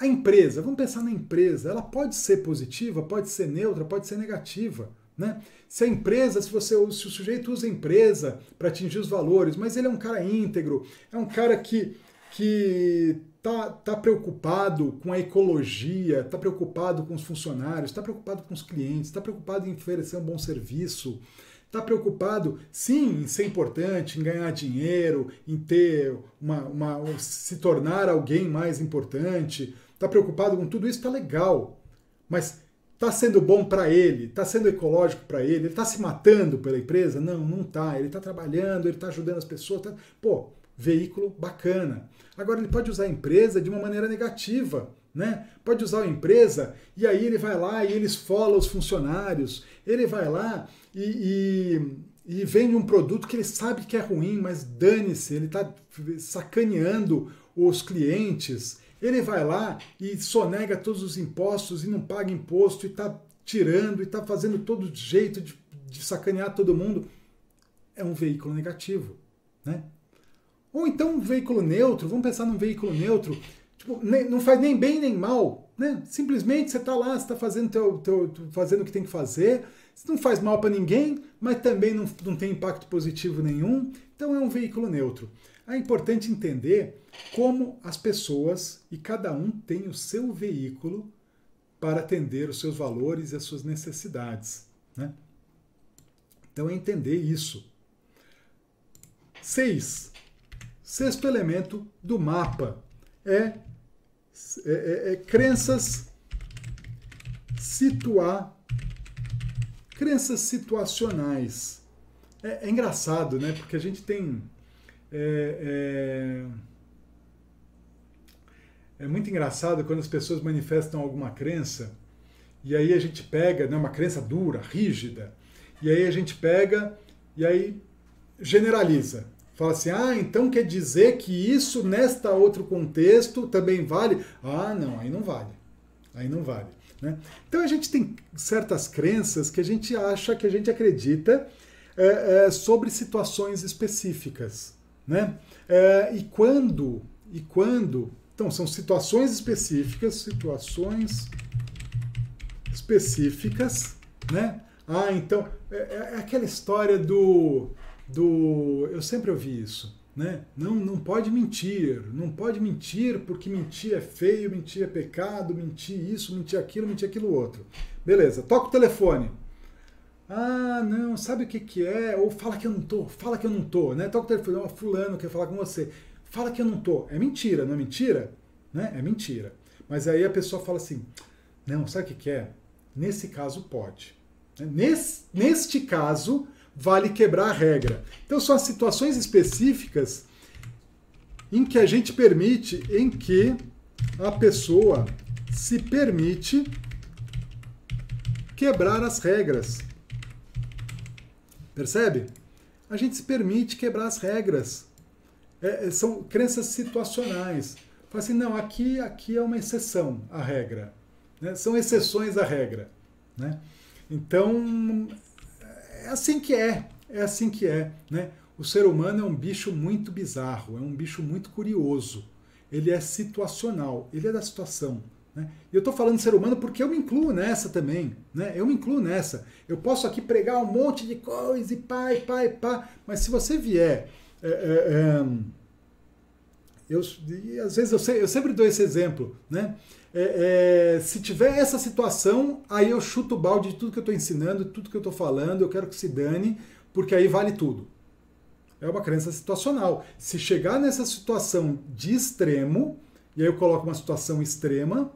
A: A empresa, vamos pensar na empresa, ela pode ser positiva, pode ser neutra, pode ser negativa. Né? Se a empresa, se você se o sujeito usa a empresa para atingir os valores, mas ele é um cara íntegro, é um cara que que tá, tá preocupado com a ecologia, está preocupado com os funcionários, está preocupado com os clientes, está preocupado em oferecer um bom serviço, Está preocupado, sim, em ser importante, em ganhar dinheiro, em ter uma, uma se tornar alguém mais importante. Está preocupado com tudo isso, está legal. Mas está sendo bom para ele, está sendo ecológico para ele, ele está se matando pela empresa? Não, não está. Ele está trabalhando, ele está ajudando as pessoas. Tá... Pô, veículo bacana. Agora ele pode usar a empresa de uma maneira negativa. Né? Pode usar a empresa e aí ele vai lá e ele esfola os funcionários, ele vai lá e, e, e vende um produto que ele sabe que é ruim, mas dane-se, ele está sacaneando os clientes. Ele vai lá e sonega todos os impostos e não paga imposto e está tirando e está fazendo todo jeito de, de sacanear todo mundo. É um veículo negativo. Né? Ou então um veículo neutro, vamos pensar num veículo neutro, tipo, não faz nem bem nem mal. Né? Simplesmente você está lá, você está fazendo, teu, teu, fazendo o que tem que fazer, não faz mal para ninguém, mas também não, não tem impacto positivo nenhum, então é um veículo neutro. É importante entender como as pessoas e cada um tem o seu veículo para atender os seus valores e as suas necessidades. Né? Então é entender isso. Seis. Sexto elemento do mapa é, é, é, é crenças situar Crenças situacionais. É, é engraçado, né? Porque a gente tem. É, é, é, muito engraçado quando as pessoas manifestam alguma crença e aí a gente pega, né, uma crença dura, rígida, e aí a gente pega e aí generaliza. Fala assim, ah, então quer dizer que isso nesta outro contexto também vale? Ah, não, aí não vale. Aí não vale. Né? Então a gente tem certas crenças que a gente acha, que a gente acredita é, é, sobre situações específicas. Né? É, e quando, e quando, então são situações específicas, situações específicas, né? Ah, então é, é, é aquela história do, do, eu sempre ouvi isso. Né? Não, não pode mentir, não pode mentir porque mentir é feio, mentir é pecado, mentir isso, mentir aquilo, mentir aquilo outro. Beleza, toca o telefone. Ah, não, sabe o que, que é? Ou fala que eu não tô, fala que eu não tô, né? Toca o telefone, oh, fulano quer falar com você. Fala que eu não tô. É mentira, não é mentira? Né? É mentira. Mas aí a pessoa fala assim, não, sabe o que, que é? Nesse caso pode. Nesse, neste caso, vale quebrar a regra. Então são as situações específicas em que a gente permite, em que a pessoa se permite quebrar as regras. Percebe? A gente se permite quebrar as regras. É, é são crenças situacionais. Fala assim, não, aqui, aqui é uma exceção à regra. Né? São exceções à regra. Né? Então, é assim que é, é assim que é, né? O ser humano é um bicho muito bizarro, é um bicho muito curioso. Ele é situacional, ele é da situação. Né? E eu estou falando ser humano porque eu me incluo nessa também. Né? Eu me incluo nessa. Eu posso aqui pregar um monte de coisa e pá, e pá, e pá, mas se você vier. É, é, é, eu, às vezes eu, eu, sempre dou esse exemplo. Né? É, é, se tiver essa situação, aí eu chuto o balde de tudo que eu estou ensinando, tudo que eu estou falando, eu quero que se dane, porque aí vale tudo. É uma crença situacional. Se chegar nessa situação de extremo, e aí eu coloco uma situação extrema,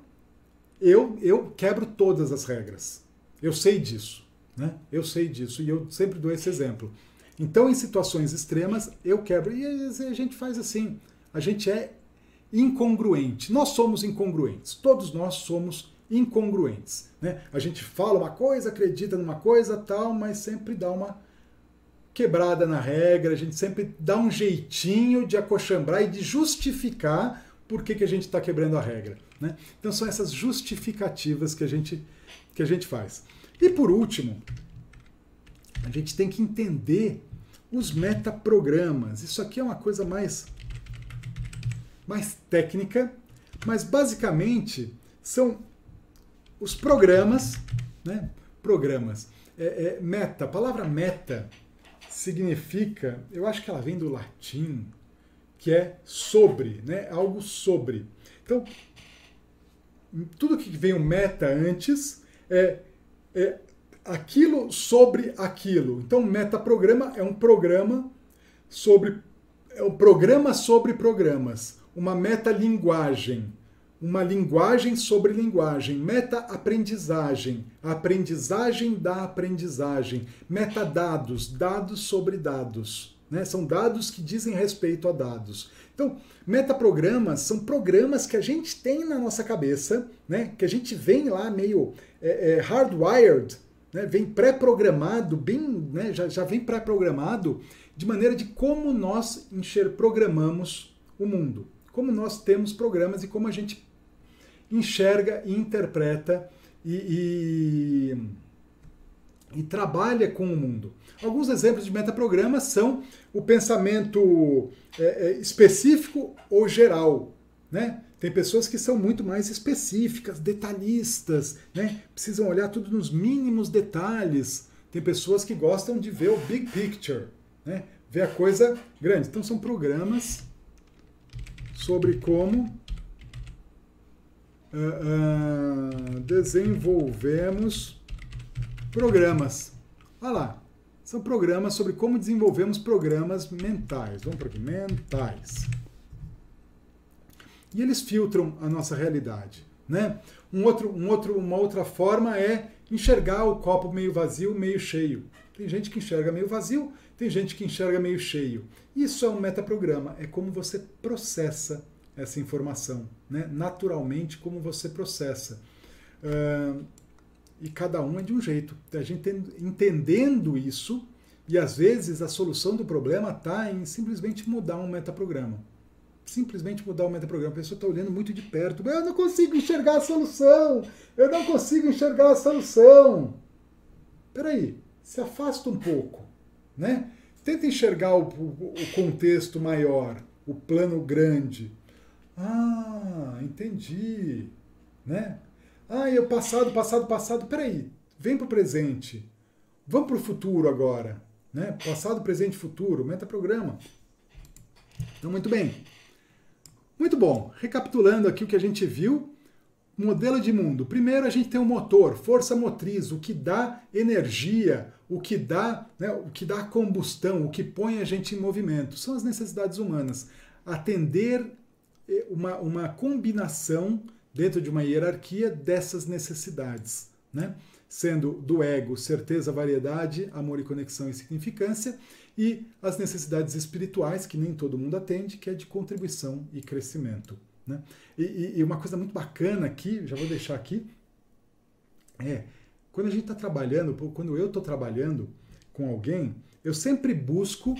A: eu, eu quebro todas as regras. Eu sei disso. Né? Eu sei disso e eu sempre dou esse exemplo. Então, em situações extremas, eu quebro. E a gente faz assim. A gente é incongruente. Nós somos incongruentes. Todos nós somos incongruentes. Né? A gente fala uma coisa, acredita numa coisa, tal, mas sempre dá uma quebrada na regra, a gente sempre dá um jeitinho de acochambrar e de justificar por que, que a gente está quebrando a regra. Né? Então são essas justificativas que a, gente, que a gente faz. E por último, a gente tem que entender os metaprogramas. Isso aqui é uma coisa mais, mais técnica, mas basicamente são os programas, né? Programas. É, é, meta, a palavra meta significa, eu acho que ela vem do latim, que é sobre, né? Algo sobre. Então, tudo que vem o meta antes é, é aquilo sobre aquilo. Então, metaprograma é um programa sobre é um programa sobre programas, uma metalinguagem uma linguagem sobre linguagem, meta-aprendizagem, aprendizagem da aprendizagem, metadados, dados sobre dados. Né? São dados que dizem respeito a dados. Então, metaprogramas são programas que a gente tem na nossa cabeça, né? que a gente vem lá meio é, é, hardwired, né? vem pré-programado, bem, né? já, já vem pré-programado, de maneira de como nós enxer programamos o mundo. Como nós temos programas e como a gente enxerga e interpreta e, e, e trabalha com o mundo. Alguns exemplos de metaprogramas são o pensamento é, é, específico ou geral. Né? Tem pessoas que são muito mais específicas, detalhistas, né? precisam olhar tudo nos mínimos detalhes. Tem pessoas que gostam de ver o big picture, né? ver a coisa grande. Então, são programas sobre como uh, uh, desenvolvemos programas. Olha lá, são programas sobre como desenvolvemos programas mentais. Vamos para aqui, mentais. E eles filtram a nossa realidade. Né? Um outro, um outro, uma outra forma é enxergar o copo meio vazio, meio cheio. Tem gente que enxerga meio vazio, tem gente que enxerga meio cheio. Isso é um metaprograma, é como você processa essa informação, né? naturalmente como você processa. Uh, e cada um é de um jeito. A gente entendendo isso, e às vezes a solução do problema está em simplesmente mudar um metaprograma. Simplesmente mudar o um metaprograma. A pessoa está olhando muito de perto. Eu não consigo enxergar a solução! Eu não consigo enxergar a solução! Peraí, se afasta um pouco. Né? Tenta enxergar o, o, o contexto maior, o plano grande. Ah, entendi. Né? Ah, e o passado, passado, passado. Peraí, vem para o presente. Vamos para o futuro agora. Né? Passado, presente, futuro. Metaprograma. Então, muito bem. Muito bom. Recapitulando aqui o que a gente viu. Modelo de mundo. Primeiro a gente tem o um motor, força motriz, o que dá energia, o que dá, né, o que dá combustão, o que põe a gente em movimento. São as necessidades humanas. Atender uma, uma combinação dentro de uma hierarquia dessas necessidades, né? sendo do ego certeza, variedade, amor e conexão e significância, e as necessidades espirituais, que nem todo mundo atende, que é de contribuição e crescimento. Né? E, e uma coisa muito bacana aqui, já vou deixar aqui, é quando a gente está trabalhando, quando eu estou trabalhando com alguém, eu sempre busco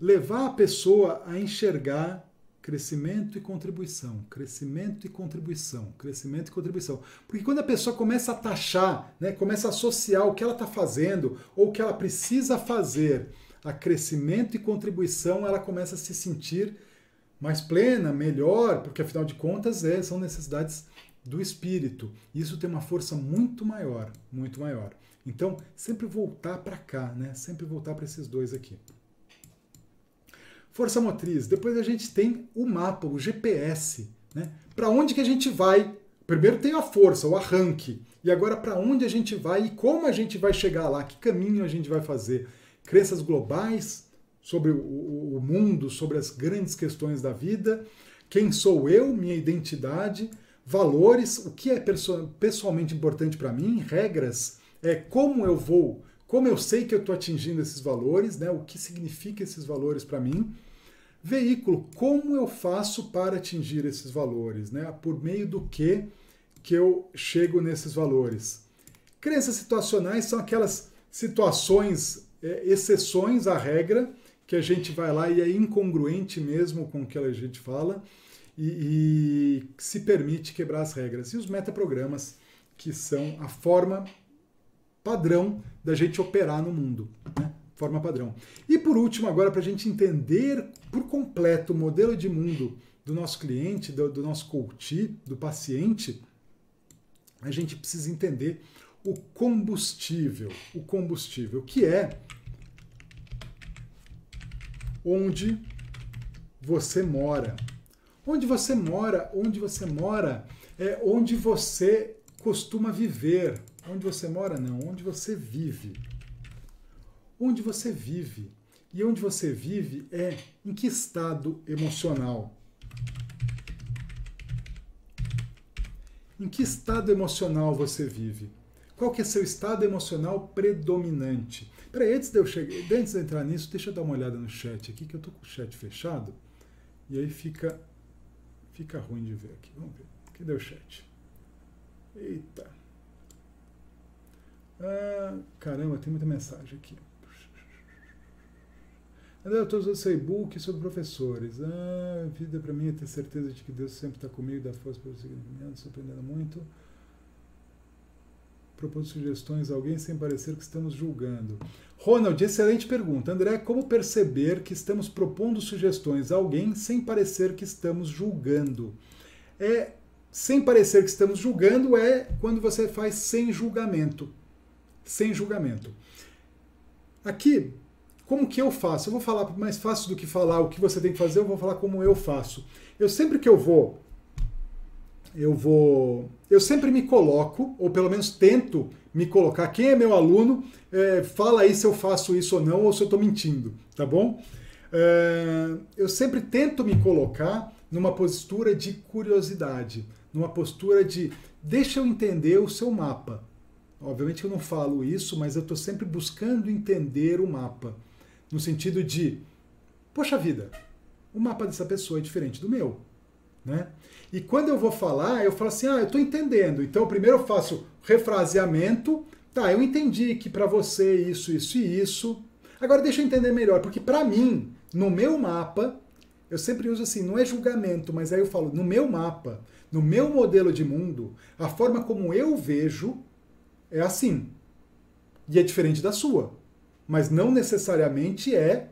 A: levar a pessoa a enxergar Crescimento e contribuição, crescimento e contribuição, crescimento e contribuição. Porque quando a pessoa começa a taxar, né, começa a associar o que ela está fazendo ou o que ela precisa fazer a crescimento e contribuição, ela começa a se sentir mais plena, melhor, porque afinal de contas é, são necessidades do espírito. Isso tem uma força muito maior, muito maior. Então, sempre voltar para cá, né? Sempre voltar para esses dois aqui. Força motriz. Depois a gente tem o mapa, o GPS. Né? Para onde que a gente vai? Primeiro tem a força, o arranque. E agora para onde a gente vai e como a gente vai chegar lá? Que caminho a gente vai fazer? Crenças globais sobre o, mundo, sobre as grandes questões da vida. Quem sou eu? Minha identidade. Valores, o que é pessoalmente importante para mim, regras, é como eu vou, como eu sei que eu estou atingindo esses valores, né? o que significa esses valores para mim veículo. Como eu faço para atingir esses valores? Né? Por meio do que que eu chego nesses valores? Crenças situacionais são aquelas situações, é, exceções à regra, que a gente vai lá e é incongruente mesmo com o que a gente fala e, e se permite quebrar as regras. E os metaprogramas, que são a forma padrão da gente operar no mundo. Né? Forma padrão. E por último, agora, para a gente entender por completo o modelo de mundo do nosso cliente, do, do nosso coach, do paciente, a gente precisa entender o combustível. O combustível, que é onde você mora. Onde você mora, onde você mora, é onde você costuma viver. Onde você mora, não, onde você vive. Onde você vive. E onde você vive é em que estado emocional. Em que estado emocional você vive? Qual que é seu estado emocional predominante? Peraí, antes de eu chegar, antes de entrar nisso, deixa eu dar uma olhada no chat aqui, que eu tô com o chat fechado. E aí fica fica ruim de ver aqui. Vamos ver. Cadê o chat? Eita. Ah, caramba, tem muita mensagem aqui. André, eu estou usando esse e-book sobre professores. Ah, vida para mim é ter certeza de que Deus sempre está comigo, dá força para o seguimento, surpreendendo muito propor sugestões a alguém sem parecer que estamos julgando? Ronald, excelente pergunta. André, como perceber que estamos propondo sugestões a alguém sem parecer que estamos julgando? É, sem parecer que estamos julgando é quando você faz sem julgamento. Sem julgamento. Aqui, como que eu faço? Eu vou falar mais fácil do que falar o que você tem que fazer, eu vou falar como eu faço. Eu sempre que eu vou eu vou. Eu sempre me coloco, ou pelo menos tento me colocar. Quem é meu aluno, é, fala aí se eu faço isso ou não, ou se eu estou mentindo, tá bom? É, eu sempre tento me colocar numa postura de curiosidade, numa postura de deixa eu entender o seu mapa. Obviamente eu não falo isso, mas eu estou sempre buscando entender o mapa. No sentido de, poxa vida, o mapa dessa pessoa é diferente do meu. Né? E quando eu vou falar, eu falo assim: ah, eu estou entendendo. Então, primeiro eu faço refraseamento. Tá, eu entendi que para você isso, isso e isso. Agora deixa eu entender melhor, porque para mim, no meu mapa, eu sempre uso assim, não é julgamento, mas aí eu falo, no meu mapa, no meu modelo de mundo, a forma como eu vejo é assim. E é diferente da sua. Mas não necessariamente é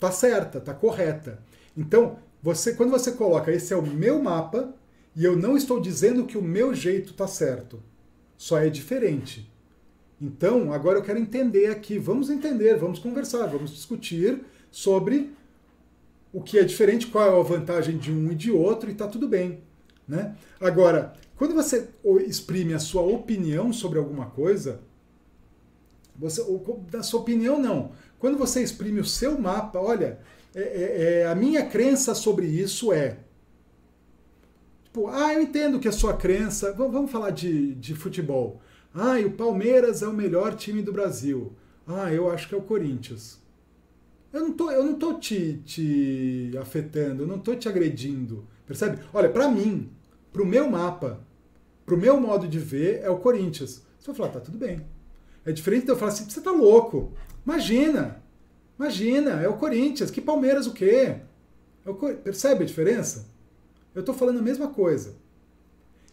A: tá certa, tá correta. Então, você, quando você coloca esse é o meu mapa, e eu não estou dizendo que o meu jeito está certo, só é diferente. Então, agora eu quero entender aqui, vamos entender, vamos conversar, vamos discutir sobre o que é diferente, qual é a vantagem de um e de outro, e está tudo bem. Né? Agora, quando você exprime a sua opinião sobre alguma coisa, você, da sua opinião não. Quando você exprime o seu mapa, olha, é, é, é, a minha crença sobre isso é. Tipo, ah, eu entendo que a sua crença. Vamos falar de, de futebol. Ah, e o Palmeiras é o melhor time do Brasil. Ah, eu acho que é o Corinthians. Eu não tô, eu não tô te, te afetando, eu não tô te agredindo. Percebe? Olha, para mim, pro meu mapa, pro meu modo de ver, é o Corinthians. Você vai falar, tá tudo bem. É diferente de eu falar assim, você tá louco. Imagina, Imagina, é o Corinthians. Que Palmeiras o quê? É o. Percebe a diferença? Eu estou falando a mesma coisa.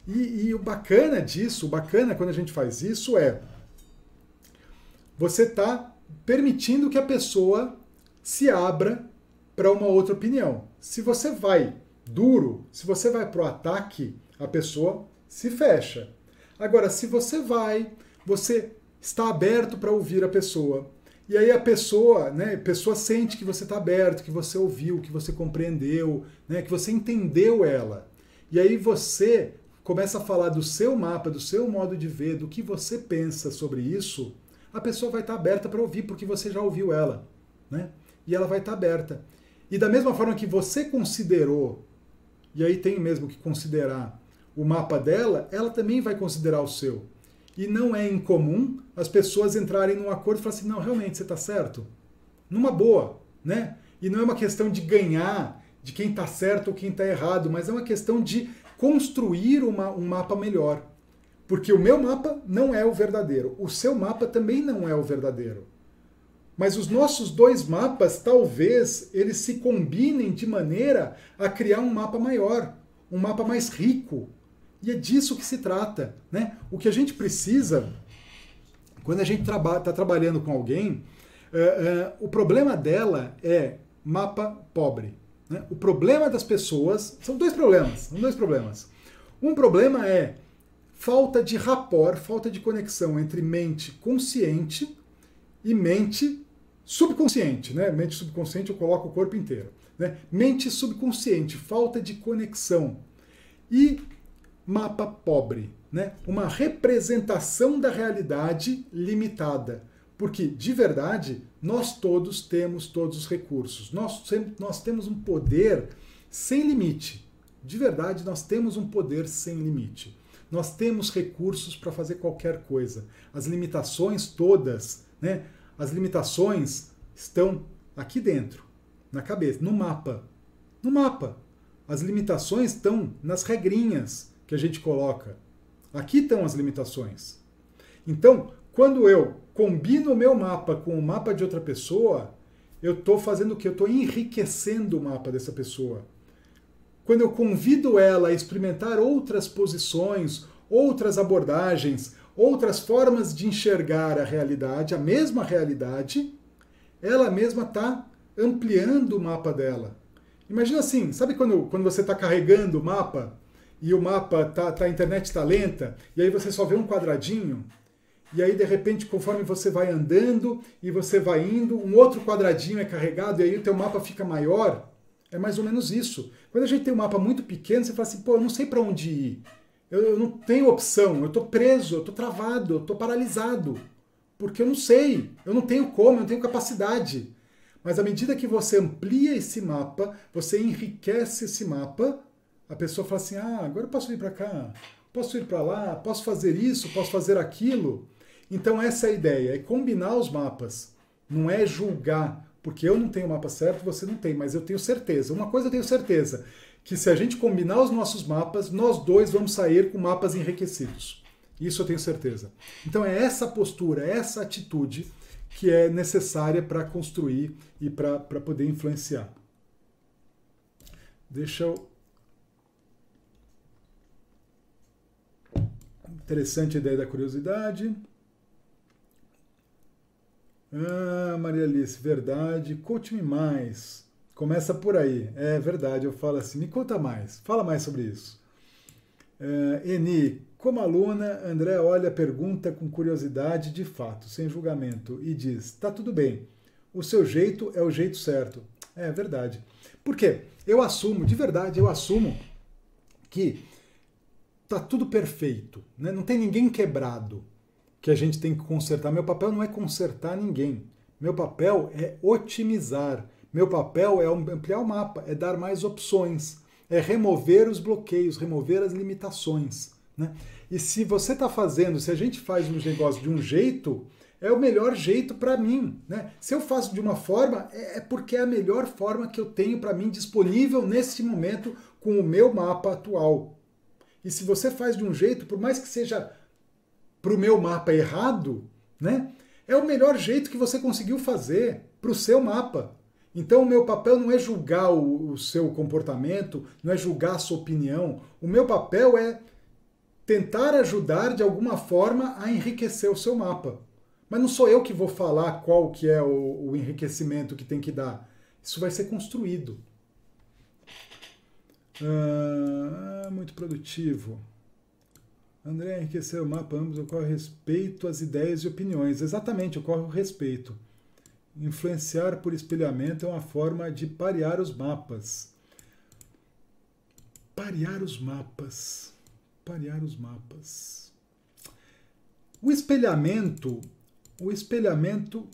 A: E, e, o bacana disso, o bacana quando a gente faz isso é você está permitindo que a pessoa se abra para uma outra opinião. Se você vai duro, se você vai para o ataque, a pessoa se fecha. Agora, se você vai, você está aberto para ouvir a pessoa, e aí a pessoa, né, a pessoa sente que você está aberto, que você ouviu, que você compreendeu, né, que você entendeu ela. E aí você começa a falar do seu mapa, do seu modo de ver, do que você pensa sobre isso, a pessoa vai estar tá aberta para ouvir, porque você já ouviu ela. Né? E ela vai estar tá aberta. E da mesma forma que você considerou, e aí tem mesmo que considerar o mapa dela, ela também vai considerar o seu. E não é incomum as pessoas entrarem num acordo e falar assim, não, realmente você está certo. Numa boa, né? E não é uma questão de ganhar, de quem está certo ou quem está errado, mas é uma questão de construir uma, um mapa melhor. Porque o meu mapa não é o verdadeiro, o seu mapa também não é o verdadeiro. Mas os nossos dois mapas, talvez, eles se combinem de maneira a criar um mapa maior, um mapa mais rico. E é disso que se trata. Né? O que a gente precisa, quando a gente está trabalhando com alguém, uh, uh, o problema dela é mapa pobre. Né? O problema das pessoas. São dois problemas. São dois problemas. Um problema é falta de rapport, falta de conexão entre mente consciente e mente subconsciente. Né? Mente subconsciente eu coloco o corpo inteiro. Né? Mente subconsciente, falta de conexão. E mapa pobre, né? uma representação da realidade limitada. Porque, de verdade, nós todos temos todos os recursos. Nós, nós temos um poder sem limite. De verdade, nós temos um poder sem limite. Nós temos recursos para fazer qualquer coisa. As limitações todas, né? As limitações estão aqui dentro, na cabeça, no mapa. No mapa. As limitações estão nas regrinhas que a gente coloca. Aqui estão as limitações. Então, quando eu combino o meu mapa com o mapa de outra pessoa, eu estou fazendo o que? Eu estou enriquecendo o mapa dessa pessoa. Quando eu convido ela a experimentar outras posições, outras abordagens, outras formas de enxergar a realidade, a mesma realidade, ela mesma está ampliando o mapa dela. Imagina assim, sabe quando, quando você está carregando o mapa e o mapa, tá, tá, a internet está lenta, e aí você só vê um quadradinho? e aí de repente, conforme você vai andando e você vai indo, um outro quadradinho é carregado e aí o teu mapa fica maior. É mais ou menos isso. Quando a gente tem um mapa muito pequeno, você fala assim, pô, eu não sei para onde ir. Eu, eu, não tenho opção, eu estou preso, eu estou travado, eu estou paralisado. Porque eu não sei, eu não tenho como, eu não tenho capacidade. Mas à medida que você amplia esse mapa, você enriquece esse mapa, a pessoa fala assim: ah, agora eu posso ir para cá, posso ir para lá, posso fazer isso, posso fazer aquilo. Então essa é a ideia, é combinar os mapas. Não é julgar, porque eu não tenho o mapa certo, você não tem, mas eu tenho certeza. Uma coisa eu tenho certeza, que se a gente combinar os nossos mapas, nós dois vamos sair com mapas enriquecidos. Isso eu tenho certeza. Então é essa postura, é essa atitude que é necessária para construir e para poder influenciar. Deixa eu. Interessante a ideia da curiosidade. Ah, Maria Alice, verdade. Conte-me mais. Começa por aí. É verdade, eu falo assim. Me conta mais. Fala mais sobre isso. Uh, Eni, como aluna, André olha a pergunta com curiosidade de fato, sem julgamento, e diz: tá tudo bem. O seu jeito é o jeito certo. É verdade. Por quê? Eu assumo, de verdade, eu assumo que tá tudo perfeito, né? não tem ninguém quebrado que a gente tem que consertar. Meu papel não é consertar ninguém. Meu papel é otimizar. Meu papel é ampliar o mapa, é dar mais opções, é remover os bloqueios, remover as limitações. Né? E se você está fazendo, se a gente faz um negócio de um jeito, é o melhor jeito para mim. Né? Se eu faço de uma forma, é, é porque é a melhor forma que eu tenho para mim disponível nesse momento com o meu mapa atual. E se você faz de um jeito, por mais que seja para o meu mapa errado, né? É o melhor jeito que você conseguiu fazer para o seu mapa. Então, o meu papel não é julgar o, o, seu comportamento, não é julgar a sua opinião. O meu papel é tentar ajudar de alguma forma a enriquecer o seu mapa. Mas não sou eu que vou falar qual que é o, o enriquecimento que tem que dar. Isso vai ser construído. Ah, muito produtivo. André, enriquecer o mapa ambos ocorre respeito às ideias e opiniões. Exatamente, ocorre o respeito. Influenciar por espelhamento é uma forma de parear os mapas. Parear os mapas. Parear os mapas. O espelhamento, o espelhamento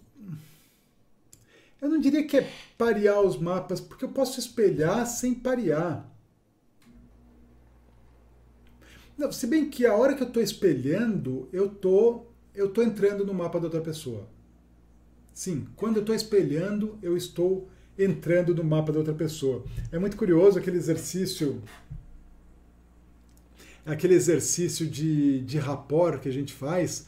A: eu não diria que é parear os mapas, porque eu posso espelhar sem parear. Não, se bem que a hora que eu estou espelhando, eu tô, eu tô entrando no mapa da outra pessoa. Sim, quando eu estou espelhando, eu estou entrando no mapa da outra pessoa. É muito curioso aquele exercício aquele exercício de, de rapport que a gente faz,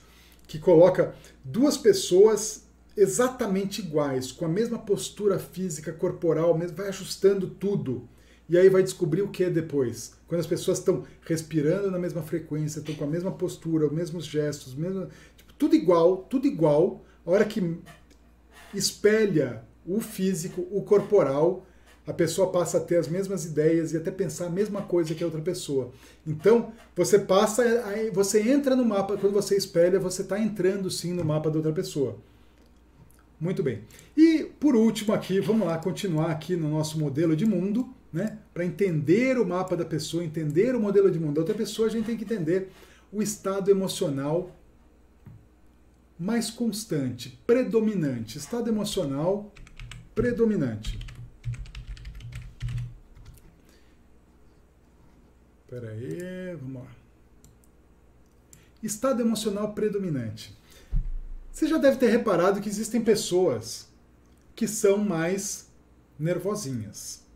A: que coloca duas pessoas exatamente iguais, com a mesma postura física, corporal, vai ajustando tudo. E aí vai descobrir o que é depois. Quando as pessoas estão respirando na mesma frequência, estão com a mesma postura, os mesmos gestos, mesmo, tipo, tudo igual, tudo igual. A hora que espelha o físico, o corporal, a pessoa passa a ter as mesmas ideias e até pensar a mesma coisa que a outra pessoa. Então, você passa, você entra no mapa, quando você espelha, você está entrando sim no mapa da outra pessoa. Muito bem. E por último aqui, vamos lá continuar aqui no nosso modelo de mundo, né? Para entender o mapa da pessoa, entender o modelo de mundo da outra pessoa, a gente tem que entender o estado emocional mais constante, predominante, estado emocional predominante. Espera aí, vamos lá. Estado emocional predominante. Você já deve ter reparado que existem pessoas que são mais nervosinhas,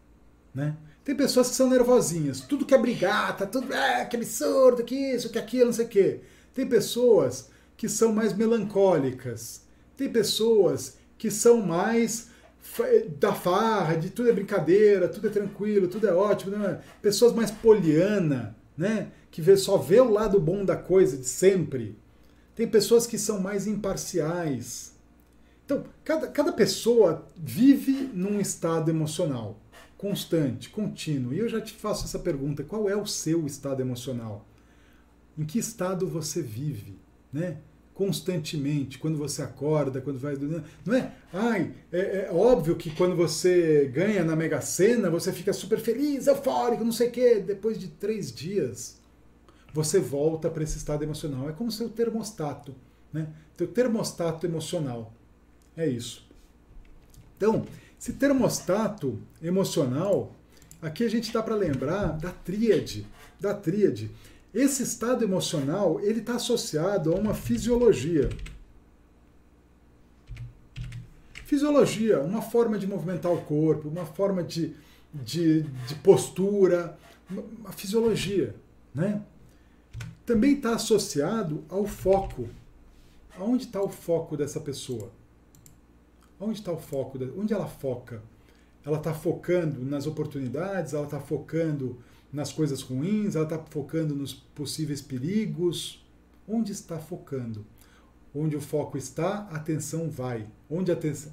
A: né? Tem pessoas que são nervosinhas, tudo que é brigata, tudo é que absurdo, que isso, que aquilo, não sei o quê. Tem pessoas que são mais melancólicas. Tem pessoas que são mais da farra, de tudo é brincadeira, tudo é tranquilo, tudo é ótimo, né? pessoas mais poliana, né? que vê, só vê o lado bom da coisa de sempre. Tem pessoas que são mais imparciais. Então, cada, cada pessoa vive num estado emocional constante, contínuo. E eu já te faço essa pergunta: qual é o seu estado emocional? Em que estado você vive? Né? constantemente, quando você acorda, quando vai Não é? Ai, é, é, óbvio que quando você ganha na Mega Sena, você fica super feliz, eufórico, não sei o quê. Depois de três dias, você volta para esse estado emocional. É como seu termostato, né? Teu termostato emocional. É isso. Então, esse termostato emocional, aqui a gente dá para lembrar da tríade, da tríade esse estado emocional ele está associado a uma fisiologia. Fisiologia, uma forma de movimentar o corpo, uma forma de, de, de postura, uma fisiologia. Né? Também está associado ao foco. Aonde está o foco dessa pessoa? Onde está o foco? Onde ela foca? Ela está focando nas oportunidades, ela está focando nas coisas ruins, ela está focando nos possíveis perigos. Onde está focando? Onde o foco está, a atenção vai. Onde a atenção.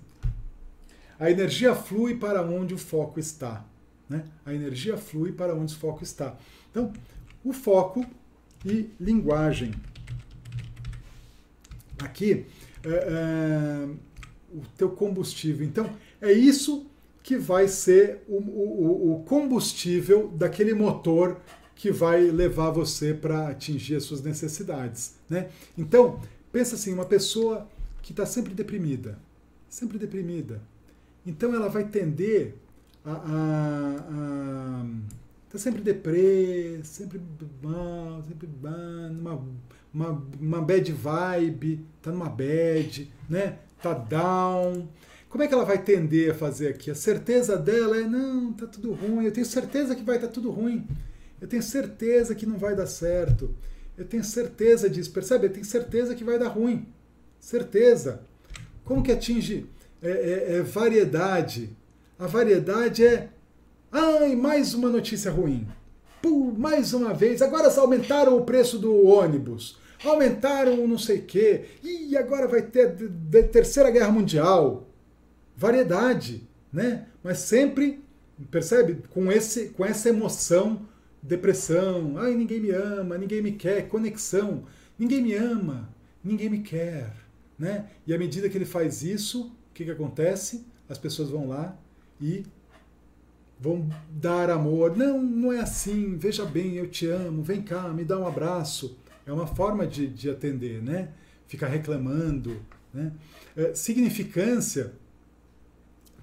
A: A energia flui para onde o foco está. Né? A energia flui para onde o foco está. Então, o foco e linguagem. Aqui, é, é, o teu combustível. Então, é isso que vai ser o, o, o combustível daquele motor que vai levar você para atingir as suas necessidades. Né? Então, pensa assim, uma pessoa que está sempre deprimida, sempre deprimida. Então ela vai tender a, a, a tá sempre deprê, sempre mal, sempre mal, numa uma, uma bad vibe, tá numa bad, né? Tá down. Como é que ela vai tender a fazer aqui? A certeza dela é: não, tá tudo ruim, eu tenho certeza que vai estar tá tudo ruim, eu tenho certeza que não vai dar certo, eu tenho certeza disso, percebe? Eu tenho certeza que vai dar ruim, certeza. Como que atinge é, é, é variedade? A variedade é: ai, mais uma notícia ruim. Pum, mais uma vez, agora aumentaram o preço do ônibus aumentaram não sei o quê, e agora vai ter terceira guerra mundial variedade, né? Mas sempre, percebe? Com, esse, com essa emoção, depressão, ai, ninguém me ama, ninguém me quer, conexão, ninguém me ama, ninguém me quer, né? E à medida que ele faz isso, o que, que acontece? As pessoas vão lá e vão dar amor. Não, não é assim, veja bem, eu te amo, vem cá, me dá um abraço. É uma forma de, de atender, né? Ficar reclamando, né? É, significância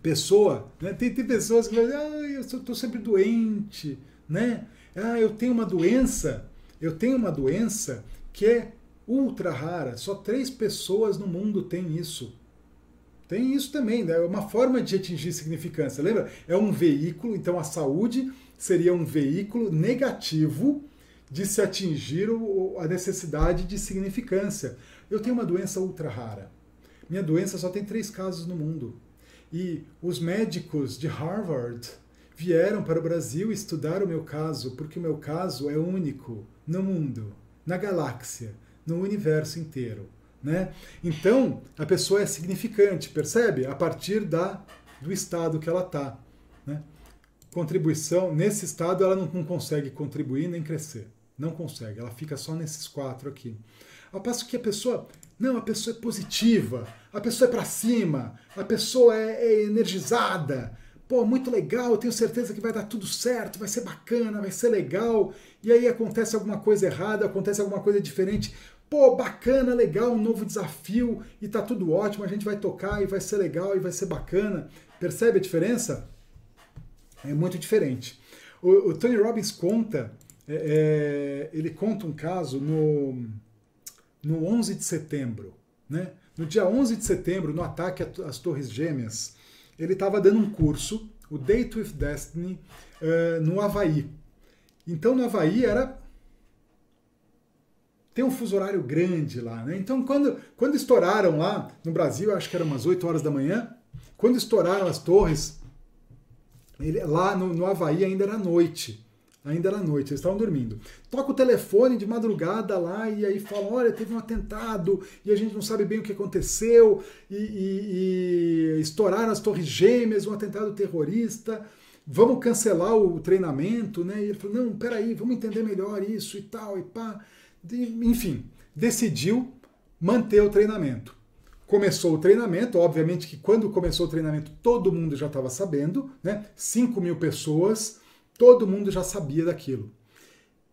A: pessoa. Né? Tem, tem pessoas que falam, ah, eu estou sempre doente, né? Ah, eu tenho uma doença, eu tenho uma doença que é ultra rara. Só três pessoas no mundo têm isso. Tem isso também, né? É uma forma de atingir significância. Lembra? É um veículo, então a saúde seria um veículo negativo de se atingir a necessidade de significância. Eu tenho uma doença ultra rara. Minha doença só tem três casos no mundo. E os médicos de Harvard vieram para o Brasil estudar o meu caso, porque o meu caso é único no mundo, na galáxia, no universo inteiro. Né? Então, a pessoa é significante, percebe? A partir da, do estado que ela está. Né? Contribuição, nesse estado ela não, não consegue contribuir nem crescer. Não consegue, ela fica só nesses quatro aqui. Ao passo que a pessoa, não, a pessoa é positiva, a pessoa é para cima, a pessoa é, é energizada, pô, muito legal, tenho certeza que vai dar tudo certo, vai ser bacana, vai ser legal, e aí acontece alguma coisa errada, acontece alguma coisa diferente, pô, bacana, legal, um novo desafio, e tá tudo ótimo, a gente vai tocar e vai ser legal e vai ser bacana. Percebe a diferença? É muito diferente. O, o Tony Robbins conta, é, é, ele conta um caso no, no 11 de setembro, né? No dia 11 de setembro, no ataque às Torres Gêmeas, ele estava dando um curso, o Date with Destiny, uh, no Havaí. Então, no Havaí era. Tem um fuso horário grande lá, né? Então, quando, quando estouraram lá no Brasil, acho que era umas 8 horas da manhã, quando estouraram as torres, ele, lá no, no Havaí ainda era noite ainda era noite, eles estavam dormindo. Toca o telefone de madrugada lá e aí fala: olha, teve um atentado e a gente não sabe bem o que aconteceu, e, e, e estouraram as torres gêmeas, um atentado terrorista. Vamos cancelar o treinamento, né? E ele falou: não, peraí, vamos entender melhor isso e tal, e pá. Enfim, decidiu manter o treinamento. Começou o treinamento, obviamente que quando começou o treinamento todo mundo já estava sabendo, né? 5 mil pessoas Todo mundo já sabia daquilo.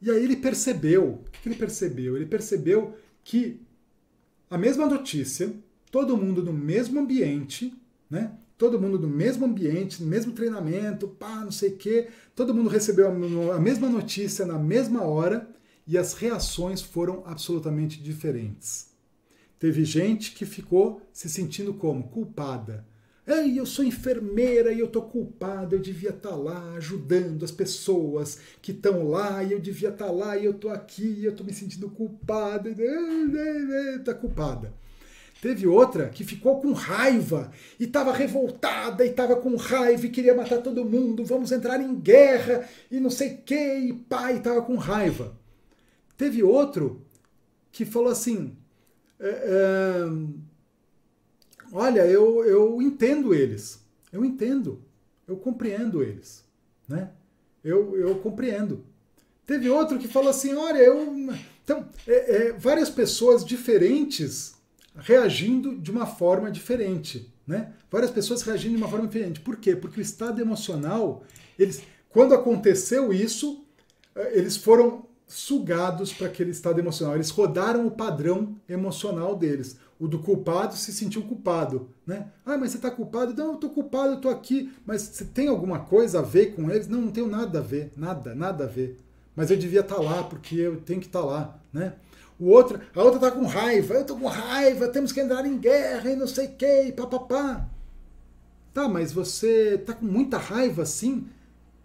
A: E aí ele percebeu, o que ele percebeu? Ele percebeu que a mesma notícia, todo mundo no mesmo ambiente, né? Todo mundo no mesmo ambiente, no mesmo treinamento, pá, não sei o quê. Todo mundo recebeu a mesma notícia na mesma hora e as reações foram absolutamente diferentes. Teve gente que ficou se sentindo como culpada, Ei, eu sou enfermeira e eu tô culpada, eu devia estar tá lá ajudando as pessoas que estão lá e eu devia estar tá lá e eu tô aqui e eu tô me sentindo culpada, tá culpada. Teve outra que ficou com raiva e estava revoltada e estava com raiva e queria matar todo mundo, vamos entrar em guerra e não sei o que, e pai estava com raiva. Teve outro que falou assim. É, é, olha, eu, eu entendo eles. Eu entendo. Eu compreendo eles. Né? Eu, eu compreendo. Teve outro que falou assim: olha, eu. Então, é, é, várias pessoas diferentes reagindo de uma forma diferente. Né? Várias pessoas reagindo de uma forma diferente. Por quê? Porque o estado emocional, eles, quando aconteceu isso, eh, eles foram sugados para aquele estado emocional. Eles rodaram o padrão emocional deles. O do culpado se sentiu culpado, né? Ah, mas você está culpado? Não, eu estou culpado, eu estou aqui. Mas você tem alguma coisa a ver com eles? Não, não tenho nada a ver, nada, nada a ver. Mas eu devia estar tá lá porque eu tenho que estar tá lá, né? O outro, a outra está com raiva, eu estou com raiva, temos que entrar em guerra e não sei o que, papapá. Tá, mas você está com muita raiva assim?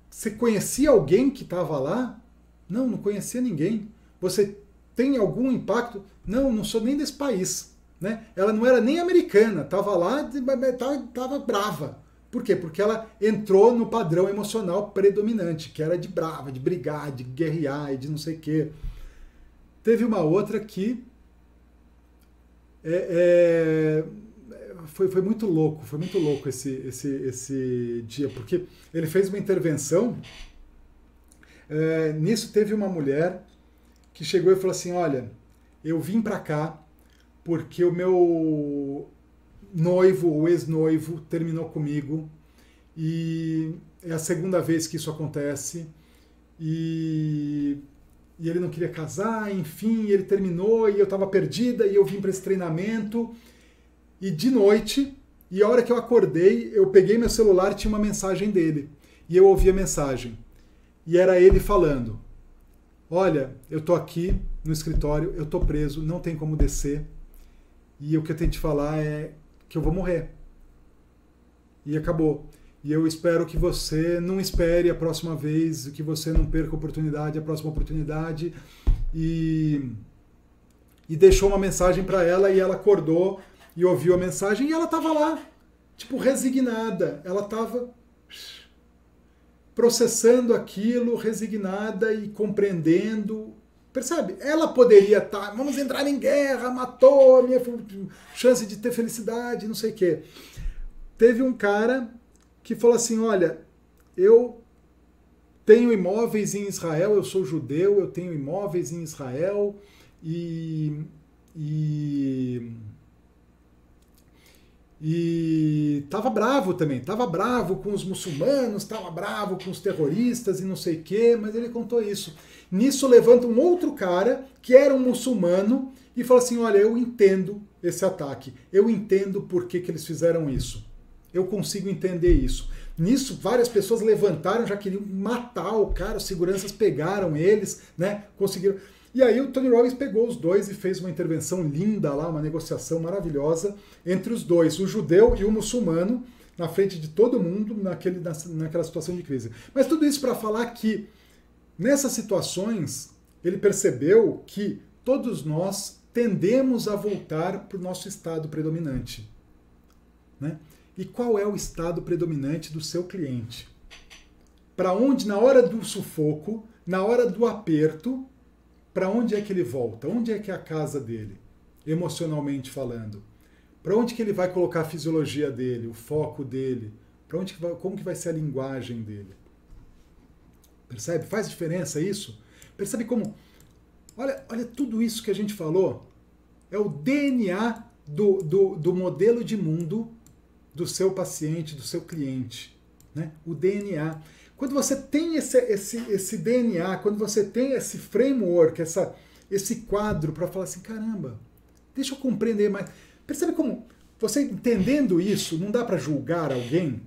A: Você conhecia alguém que estava lá? Não, não conhecia ninguém. Você tem algum impacto? Não, não sou nem desse país. Né? Ela não era nem americana, estava lá, estava brava. Por quê? Porque ela entrou no padrão emocional predominante, que era de brava, de brigar, de guerrear e de não sei o quê. Teve uma outra que é, é, foi, foi muito louco, foi muito louco esse, esse, esse dia, porque ele fez uma intervenção é, nisso teve uma mulher que chegou e falou assim: Olha, eu vim para cá porque o meu noivo ou ex-noivo terminou comigo e é a segunda vez que isso acontece e, e ele não queria casar, enfim, ele terminou e eu estava perdida e eu vim para esse treinamento e de noite e a hora que eu acordei eu peguei meu celular tinha uma mensagem dele e eu ouvi a mensagem e era ele falando: Olha, eu tô aqui no escritório, eu tô preso, não tem como descer. E o que eu tenho que falar é que eu vou morrer. e acabou. E eu espero que você não espere a próxima vez, que você não perca a oportunidade, a próxima oportunidade. E, e deixou uma mensagem para ela e ela acordou e ouviu a mensagem e ela estava lá, tipo, resignada. Ela estava processando aquilo, resignada e compreendendo. Percebe? Ela poderia estar, tá, vamos entrar em guerra, matou a minha chance de ter felicidade, não sei o quê. Teve um cara que falou assim: olha, eu tenho imóveis em Israel, eu sou judeu, eu tenho imóveis em Israel e. e e estava bravo também, estava bravo com os muçulmanos, estava bravo com os terroristas e não sei o quê, mas ele contou isso. Nisso levanta um outro cara, que era um muçulmano, e fala assim: Olha, eu entendo esse ataque, eu entendo por que, que eles fizeram isso. Eu consigo entender isso. Nisso, várias pessoas levantaram, já queriam matar o cara, os seguranças pegaram eles, né? Conseguiram. E aí o Tony Robbins pegou os dois e fez uma intervenção linda lá, uma negociação maravilhosa entre os dois, o judeu e o muçulmano, na frente de todo mundo naquele, naquela situação de crise. Mas tudo isso para falar que nessas situações ele percebeu que todos nós tendemos a voltar para o nosso estado predominante. Né? E qual é o estado predominante do seu cliente? Para onde, na hora do sufoco, na hora do aperto, para onde é que ele volta? Onde é que é a casa dele, emocionalmente falando? Para onde que ele vai colocar a fisiologia dele, o foco dele? Para onde que vai, como que vai ser a linguagem dele? Percebe? Faz diferença isso? Percebe como Olha, olha tudo isso que a gente falou. É o DNA do, do, do modelo de mundo do seu paciente, do seu cliente. Né? O DNA. Quando você tem esse, esse, esse DNA, quando você tem esse framework, essa, esse quadro para falar assim, caramba, deixa eu compreender mais. Percebe como você entendendo isso, não dá para julgar alguém?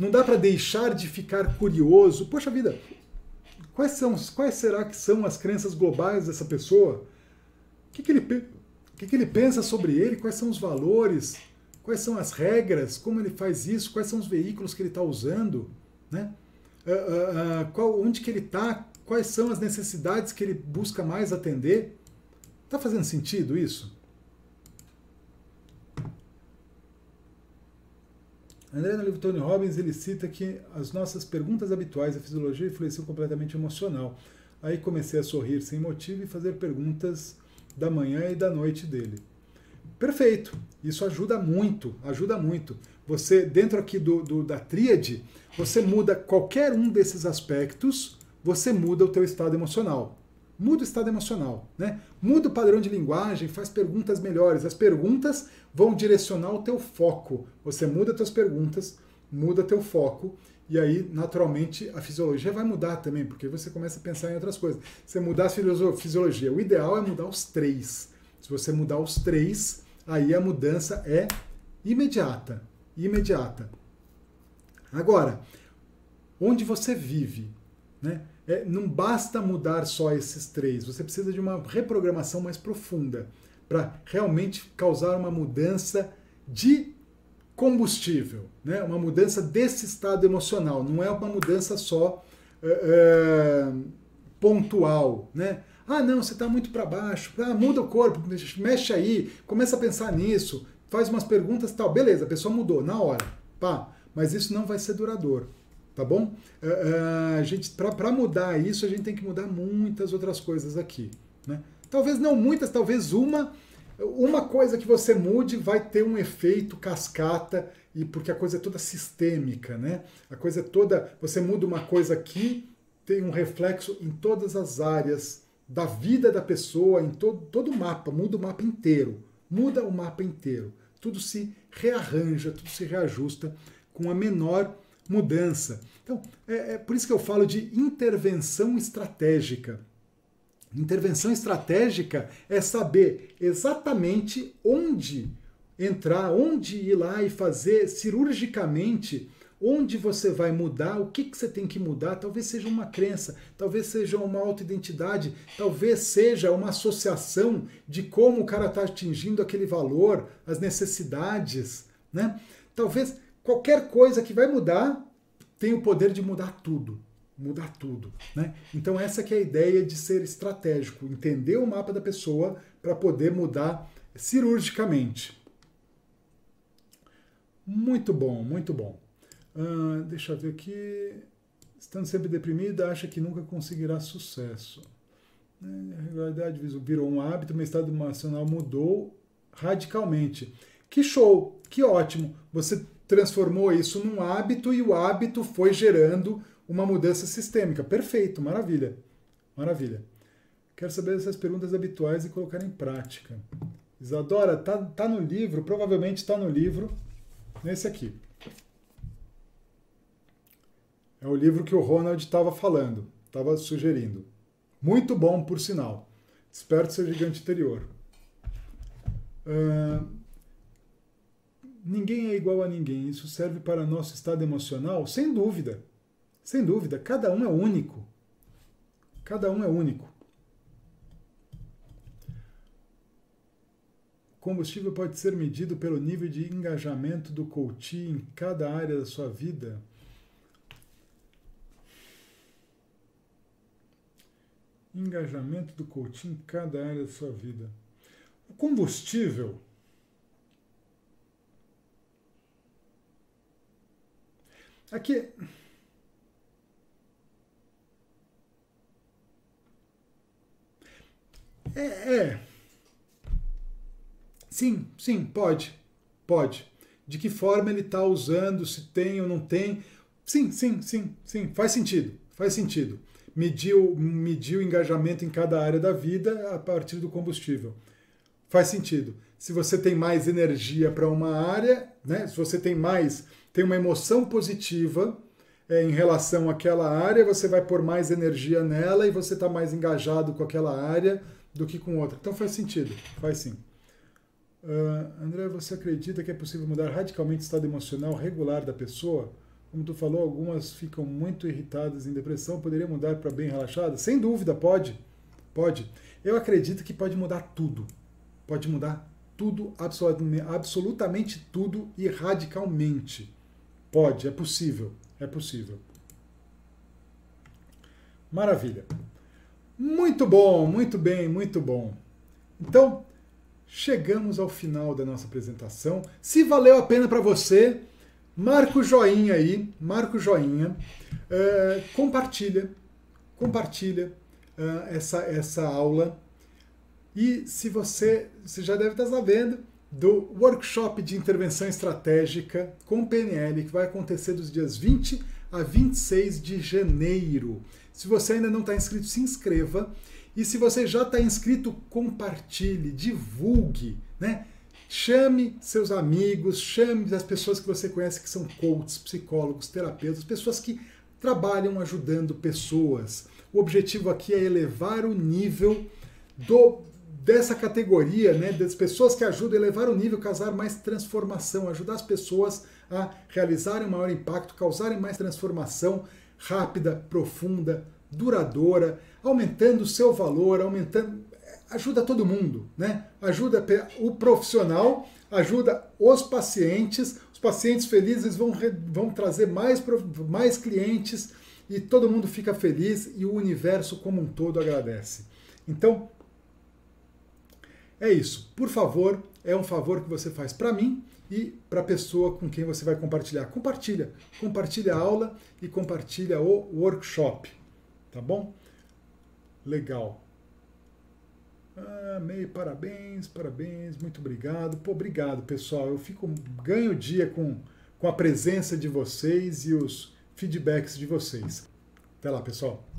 A: Não dá para deixar de ficar curioso. Poxa vida, quais são, quais será que são as crenças globais dessa pessoa? O que, que ele, o que, que ele pensa sobre ele? Quais são os valores? Quais são as regras? Como ele faz isso? Quais são os veículos que ele está usando? Né? uh, uh, qual, onde que ele está, quais são as necessidades que ele busca mais atender. Está fazendo sentido isso? André, no livro Tony Robbins, ele cita que as nossas perguntas habituais à fisiologia influenciam completamente emocional. Aí comecei a sorrir sem motivo e fazer perguntas da manhã e da noite dele. Perfeito. Isso ajuda muito, ajuda muito. Você, dentro aqui do, do, da tríade, você muda qualquer um desses aspectos, você muda o teu estado emocional. Muda o estado emocional, né? Muda o padrão de linguagem, faz perguntas melhores. As perguntas vão direcionar o teu foco. Você muda tuas perguntas, muda teu foco e aí, naturalmente, a fisiologia vai mudar também, porque você começa a pensar em outras coisas. Você mudar a fisiologia. O ideal é mudar os três. Se você mudar os três, aí a mudança é imediata. Imediata. Agora, onde você vive, né? É, não basta mudar só esses três, você precisa de uma reprogramação mais profunda para realmente causar uma mudança de combustível, né? uma mudança desse estado emocional, não é uma mudança só é, pontual. Né? Ah, não, você está muito para baixo, ah, muda o corpo, mexe aí, começa a pensar nisso, faz umas perguntas tal, beleza, a pessoa mudou na hora, pá mas isso não vai ser duradouro, tá bom? Uh, a gente para mudar isso a gente tem que mudar muitas outras coisas aqui, né? Talvez não muitas, talvez uma uma coisa que você mude vai ter um efeito cascata e porque a coisa é toda sistêmica, né? A coisa é toda, você muda uma coisa aqui, tem um reflexo em todas as áreas da vida da pessoa, em todo, todo o mapa, muda o mapa inteiro, muda o mapa inteiro. Tudo se rearranja, tudo se reajusta com a menor mudança. Então, é, é por isso que eu falo de intervenção estratégica. Intervenção estratégica é saber exatamente onde entrar, onde ir lá e fazer cirurgicamente onde você vai mudar, o que, que você tem que mudar. Talvez seja uma crença, talvez seja uma autoidentidade, talvez seja uma associação de como o cara está atingindo aquele valor, as necessidades. Né? Talvez qualquer coisa que vai mudar tem o poder de mudar tudo. Mudar tudo. Né? Então, essa que é a ideia de ser estratégico, entender o mapa da pessoa para poder mudar cirurgicamente. Muito bom, muito bom. Uh, deixa eu ver aqui. Estando sempre deprimida, acha que nunca conseguirá sucesso. Né? A regularidade virou um hábito, meu estado emocional mudou radicalmente. Que show, que ótimo. Você transformou isso num hábito e o hábito foi gerando uma mudança sistêmica. Perfeito, maravilha. Maravilha. Quero saber essas perguntas habituais e colocar em prática. Isadora, tá, tá no livro, provavelmente está no livro, nesse aqui. É o livro que o Ronald estava falando, estava sugerindo. Muito bom, por sinal. Esperto ser gigante interior. Uh, ninguém é igual a ninguém. Isso serve para nosso estado emocional? Sem dúvida. Sem dúvida. Cada um é único. Cada um é único. O combustível pode ser medido pelo nível de engajamento do coach em cada área da sua vida. Engajamento do coach em cada área da sua vida. O combustível aqui é, é. Sim, sim, pode. Pode. De que forma ele está usando, se tem ou não tem. Sim, sim, sim, sim. Faz sentido. Faz sentido medir, medir o engajamento em cada área da vida a partir do combustível. Faz sentido. Se você tem mais energia para uma área, né, se você tem mais, tem uma emoção positiva é, em relação àquela área, você vai pôr mais energia nela e você está mais engajado com aquela área do que com outra. Então faz sentido, faz sim. Uh, André, você acredita que é possível mudar radicalmente o estado emocional regular da pessoa? Como tu falou, algumas ficam muito irritadas em depressão, poderia mudar para bem relaxada? Sem dúvida, pode. Pode. Eu acredito que pode mudar tudo. Pode mudar tudo, absolutamente tudo e radicalmente. Pode, é possível. É possível. Maravilha. Muito bom, muito bem, muito bom. Então, chegamos ao final da nossa apresentação. Se valeu a pena para você, Marca o joinha aí, marca o joinha, uh, compartilha, compartilha uh, essa, essa aula. E se você, você já deve estar sabendo do workshop de intervenção estratégica com PNL, que vai acontecer dos dias 20 a 26 de janeiro. Se você ainda não está inscrito, se inscreva. E se você já está inscrito, compartilhe, divulgue, né? Chame seus amigos, chame as pessoas que você conhece que são coaches, psicólogos, terapeutas, pessoas que trabalham ajudando pessoas. O objetivo aqui é elevar o nível do, dessa categoria, né, das pessoas que ajudam, elevar o nível, causar mais transformação, ajudar as pessoas a realizarem um maior impacto, causarem mais transformação rápida, profunda, duradoura, aumentando o seu valor, aumentando ajuda todo mundo, né? Ajuda o profissional, ajuda os pacientes, os pacientes felizes vão, vão trazer mais, mais clientes e todo mundo fica feliz e o universo como um todo agradece. Então, é isso. Por favor, é um favor que você faz para mim e para a pessoa com quem você vai compartilhar. Compartilha, compartilha a aula e compartilha o workshop, tá bom? Legal. Ah, May, parabéns, parabéns, muito obrigado. Pô, obrigado, pessoal. Eu fico ganho dia com, com a presença de vocês e os feedbacks de vocês. Até lá, pessoal.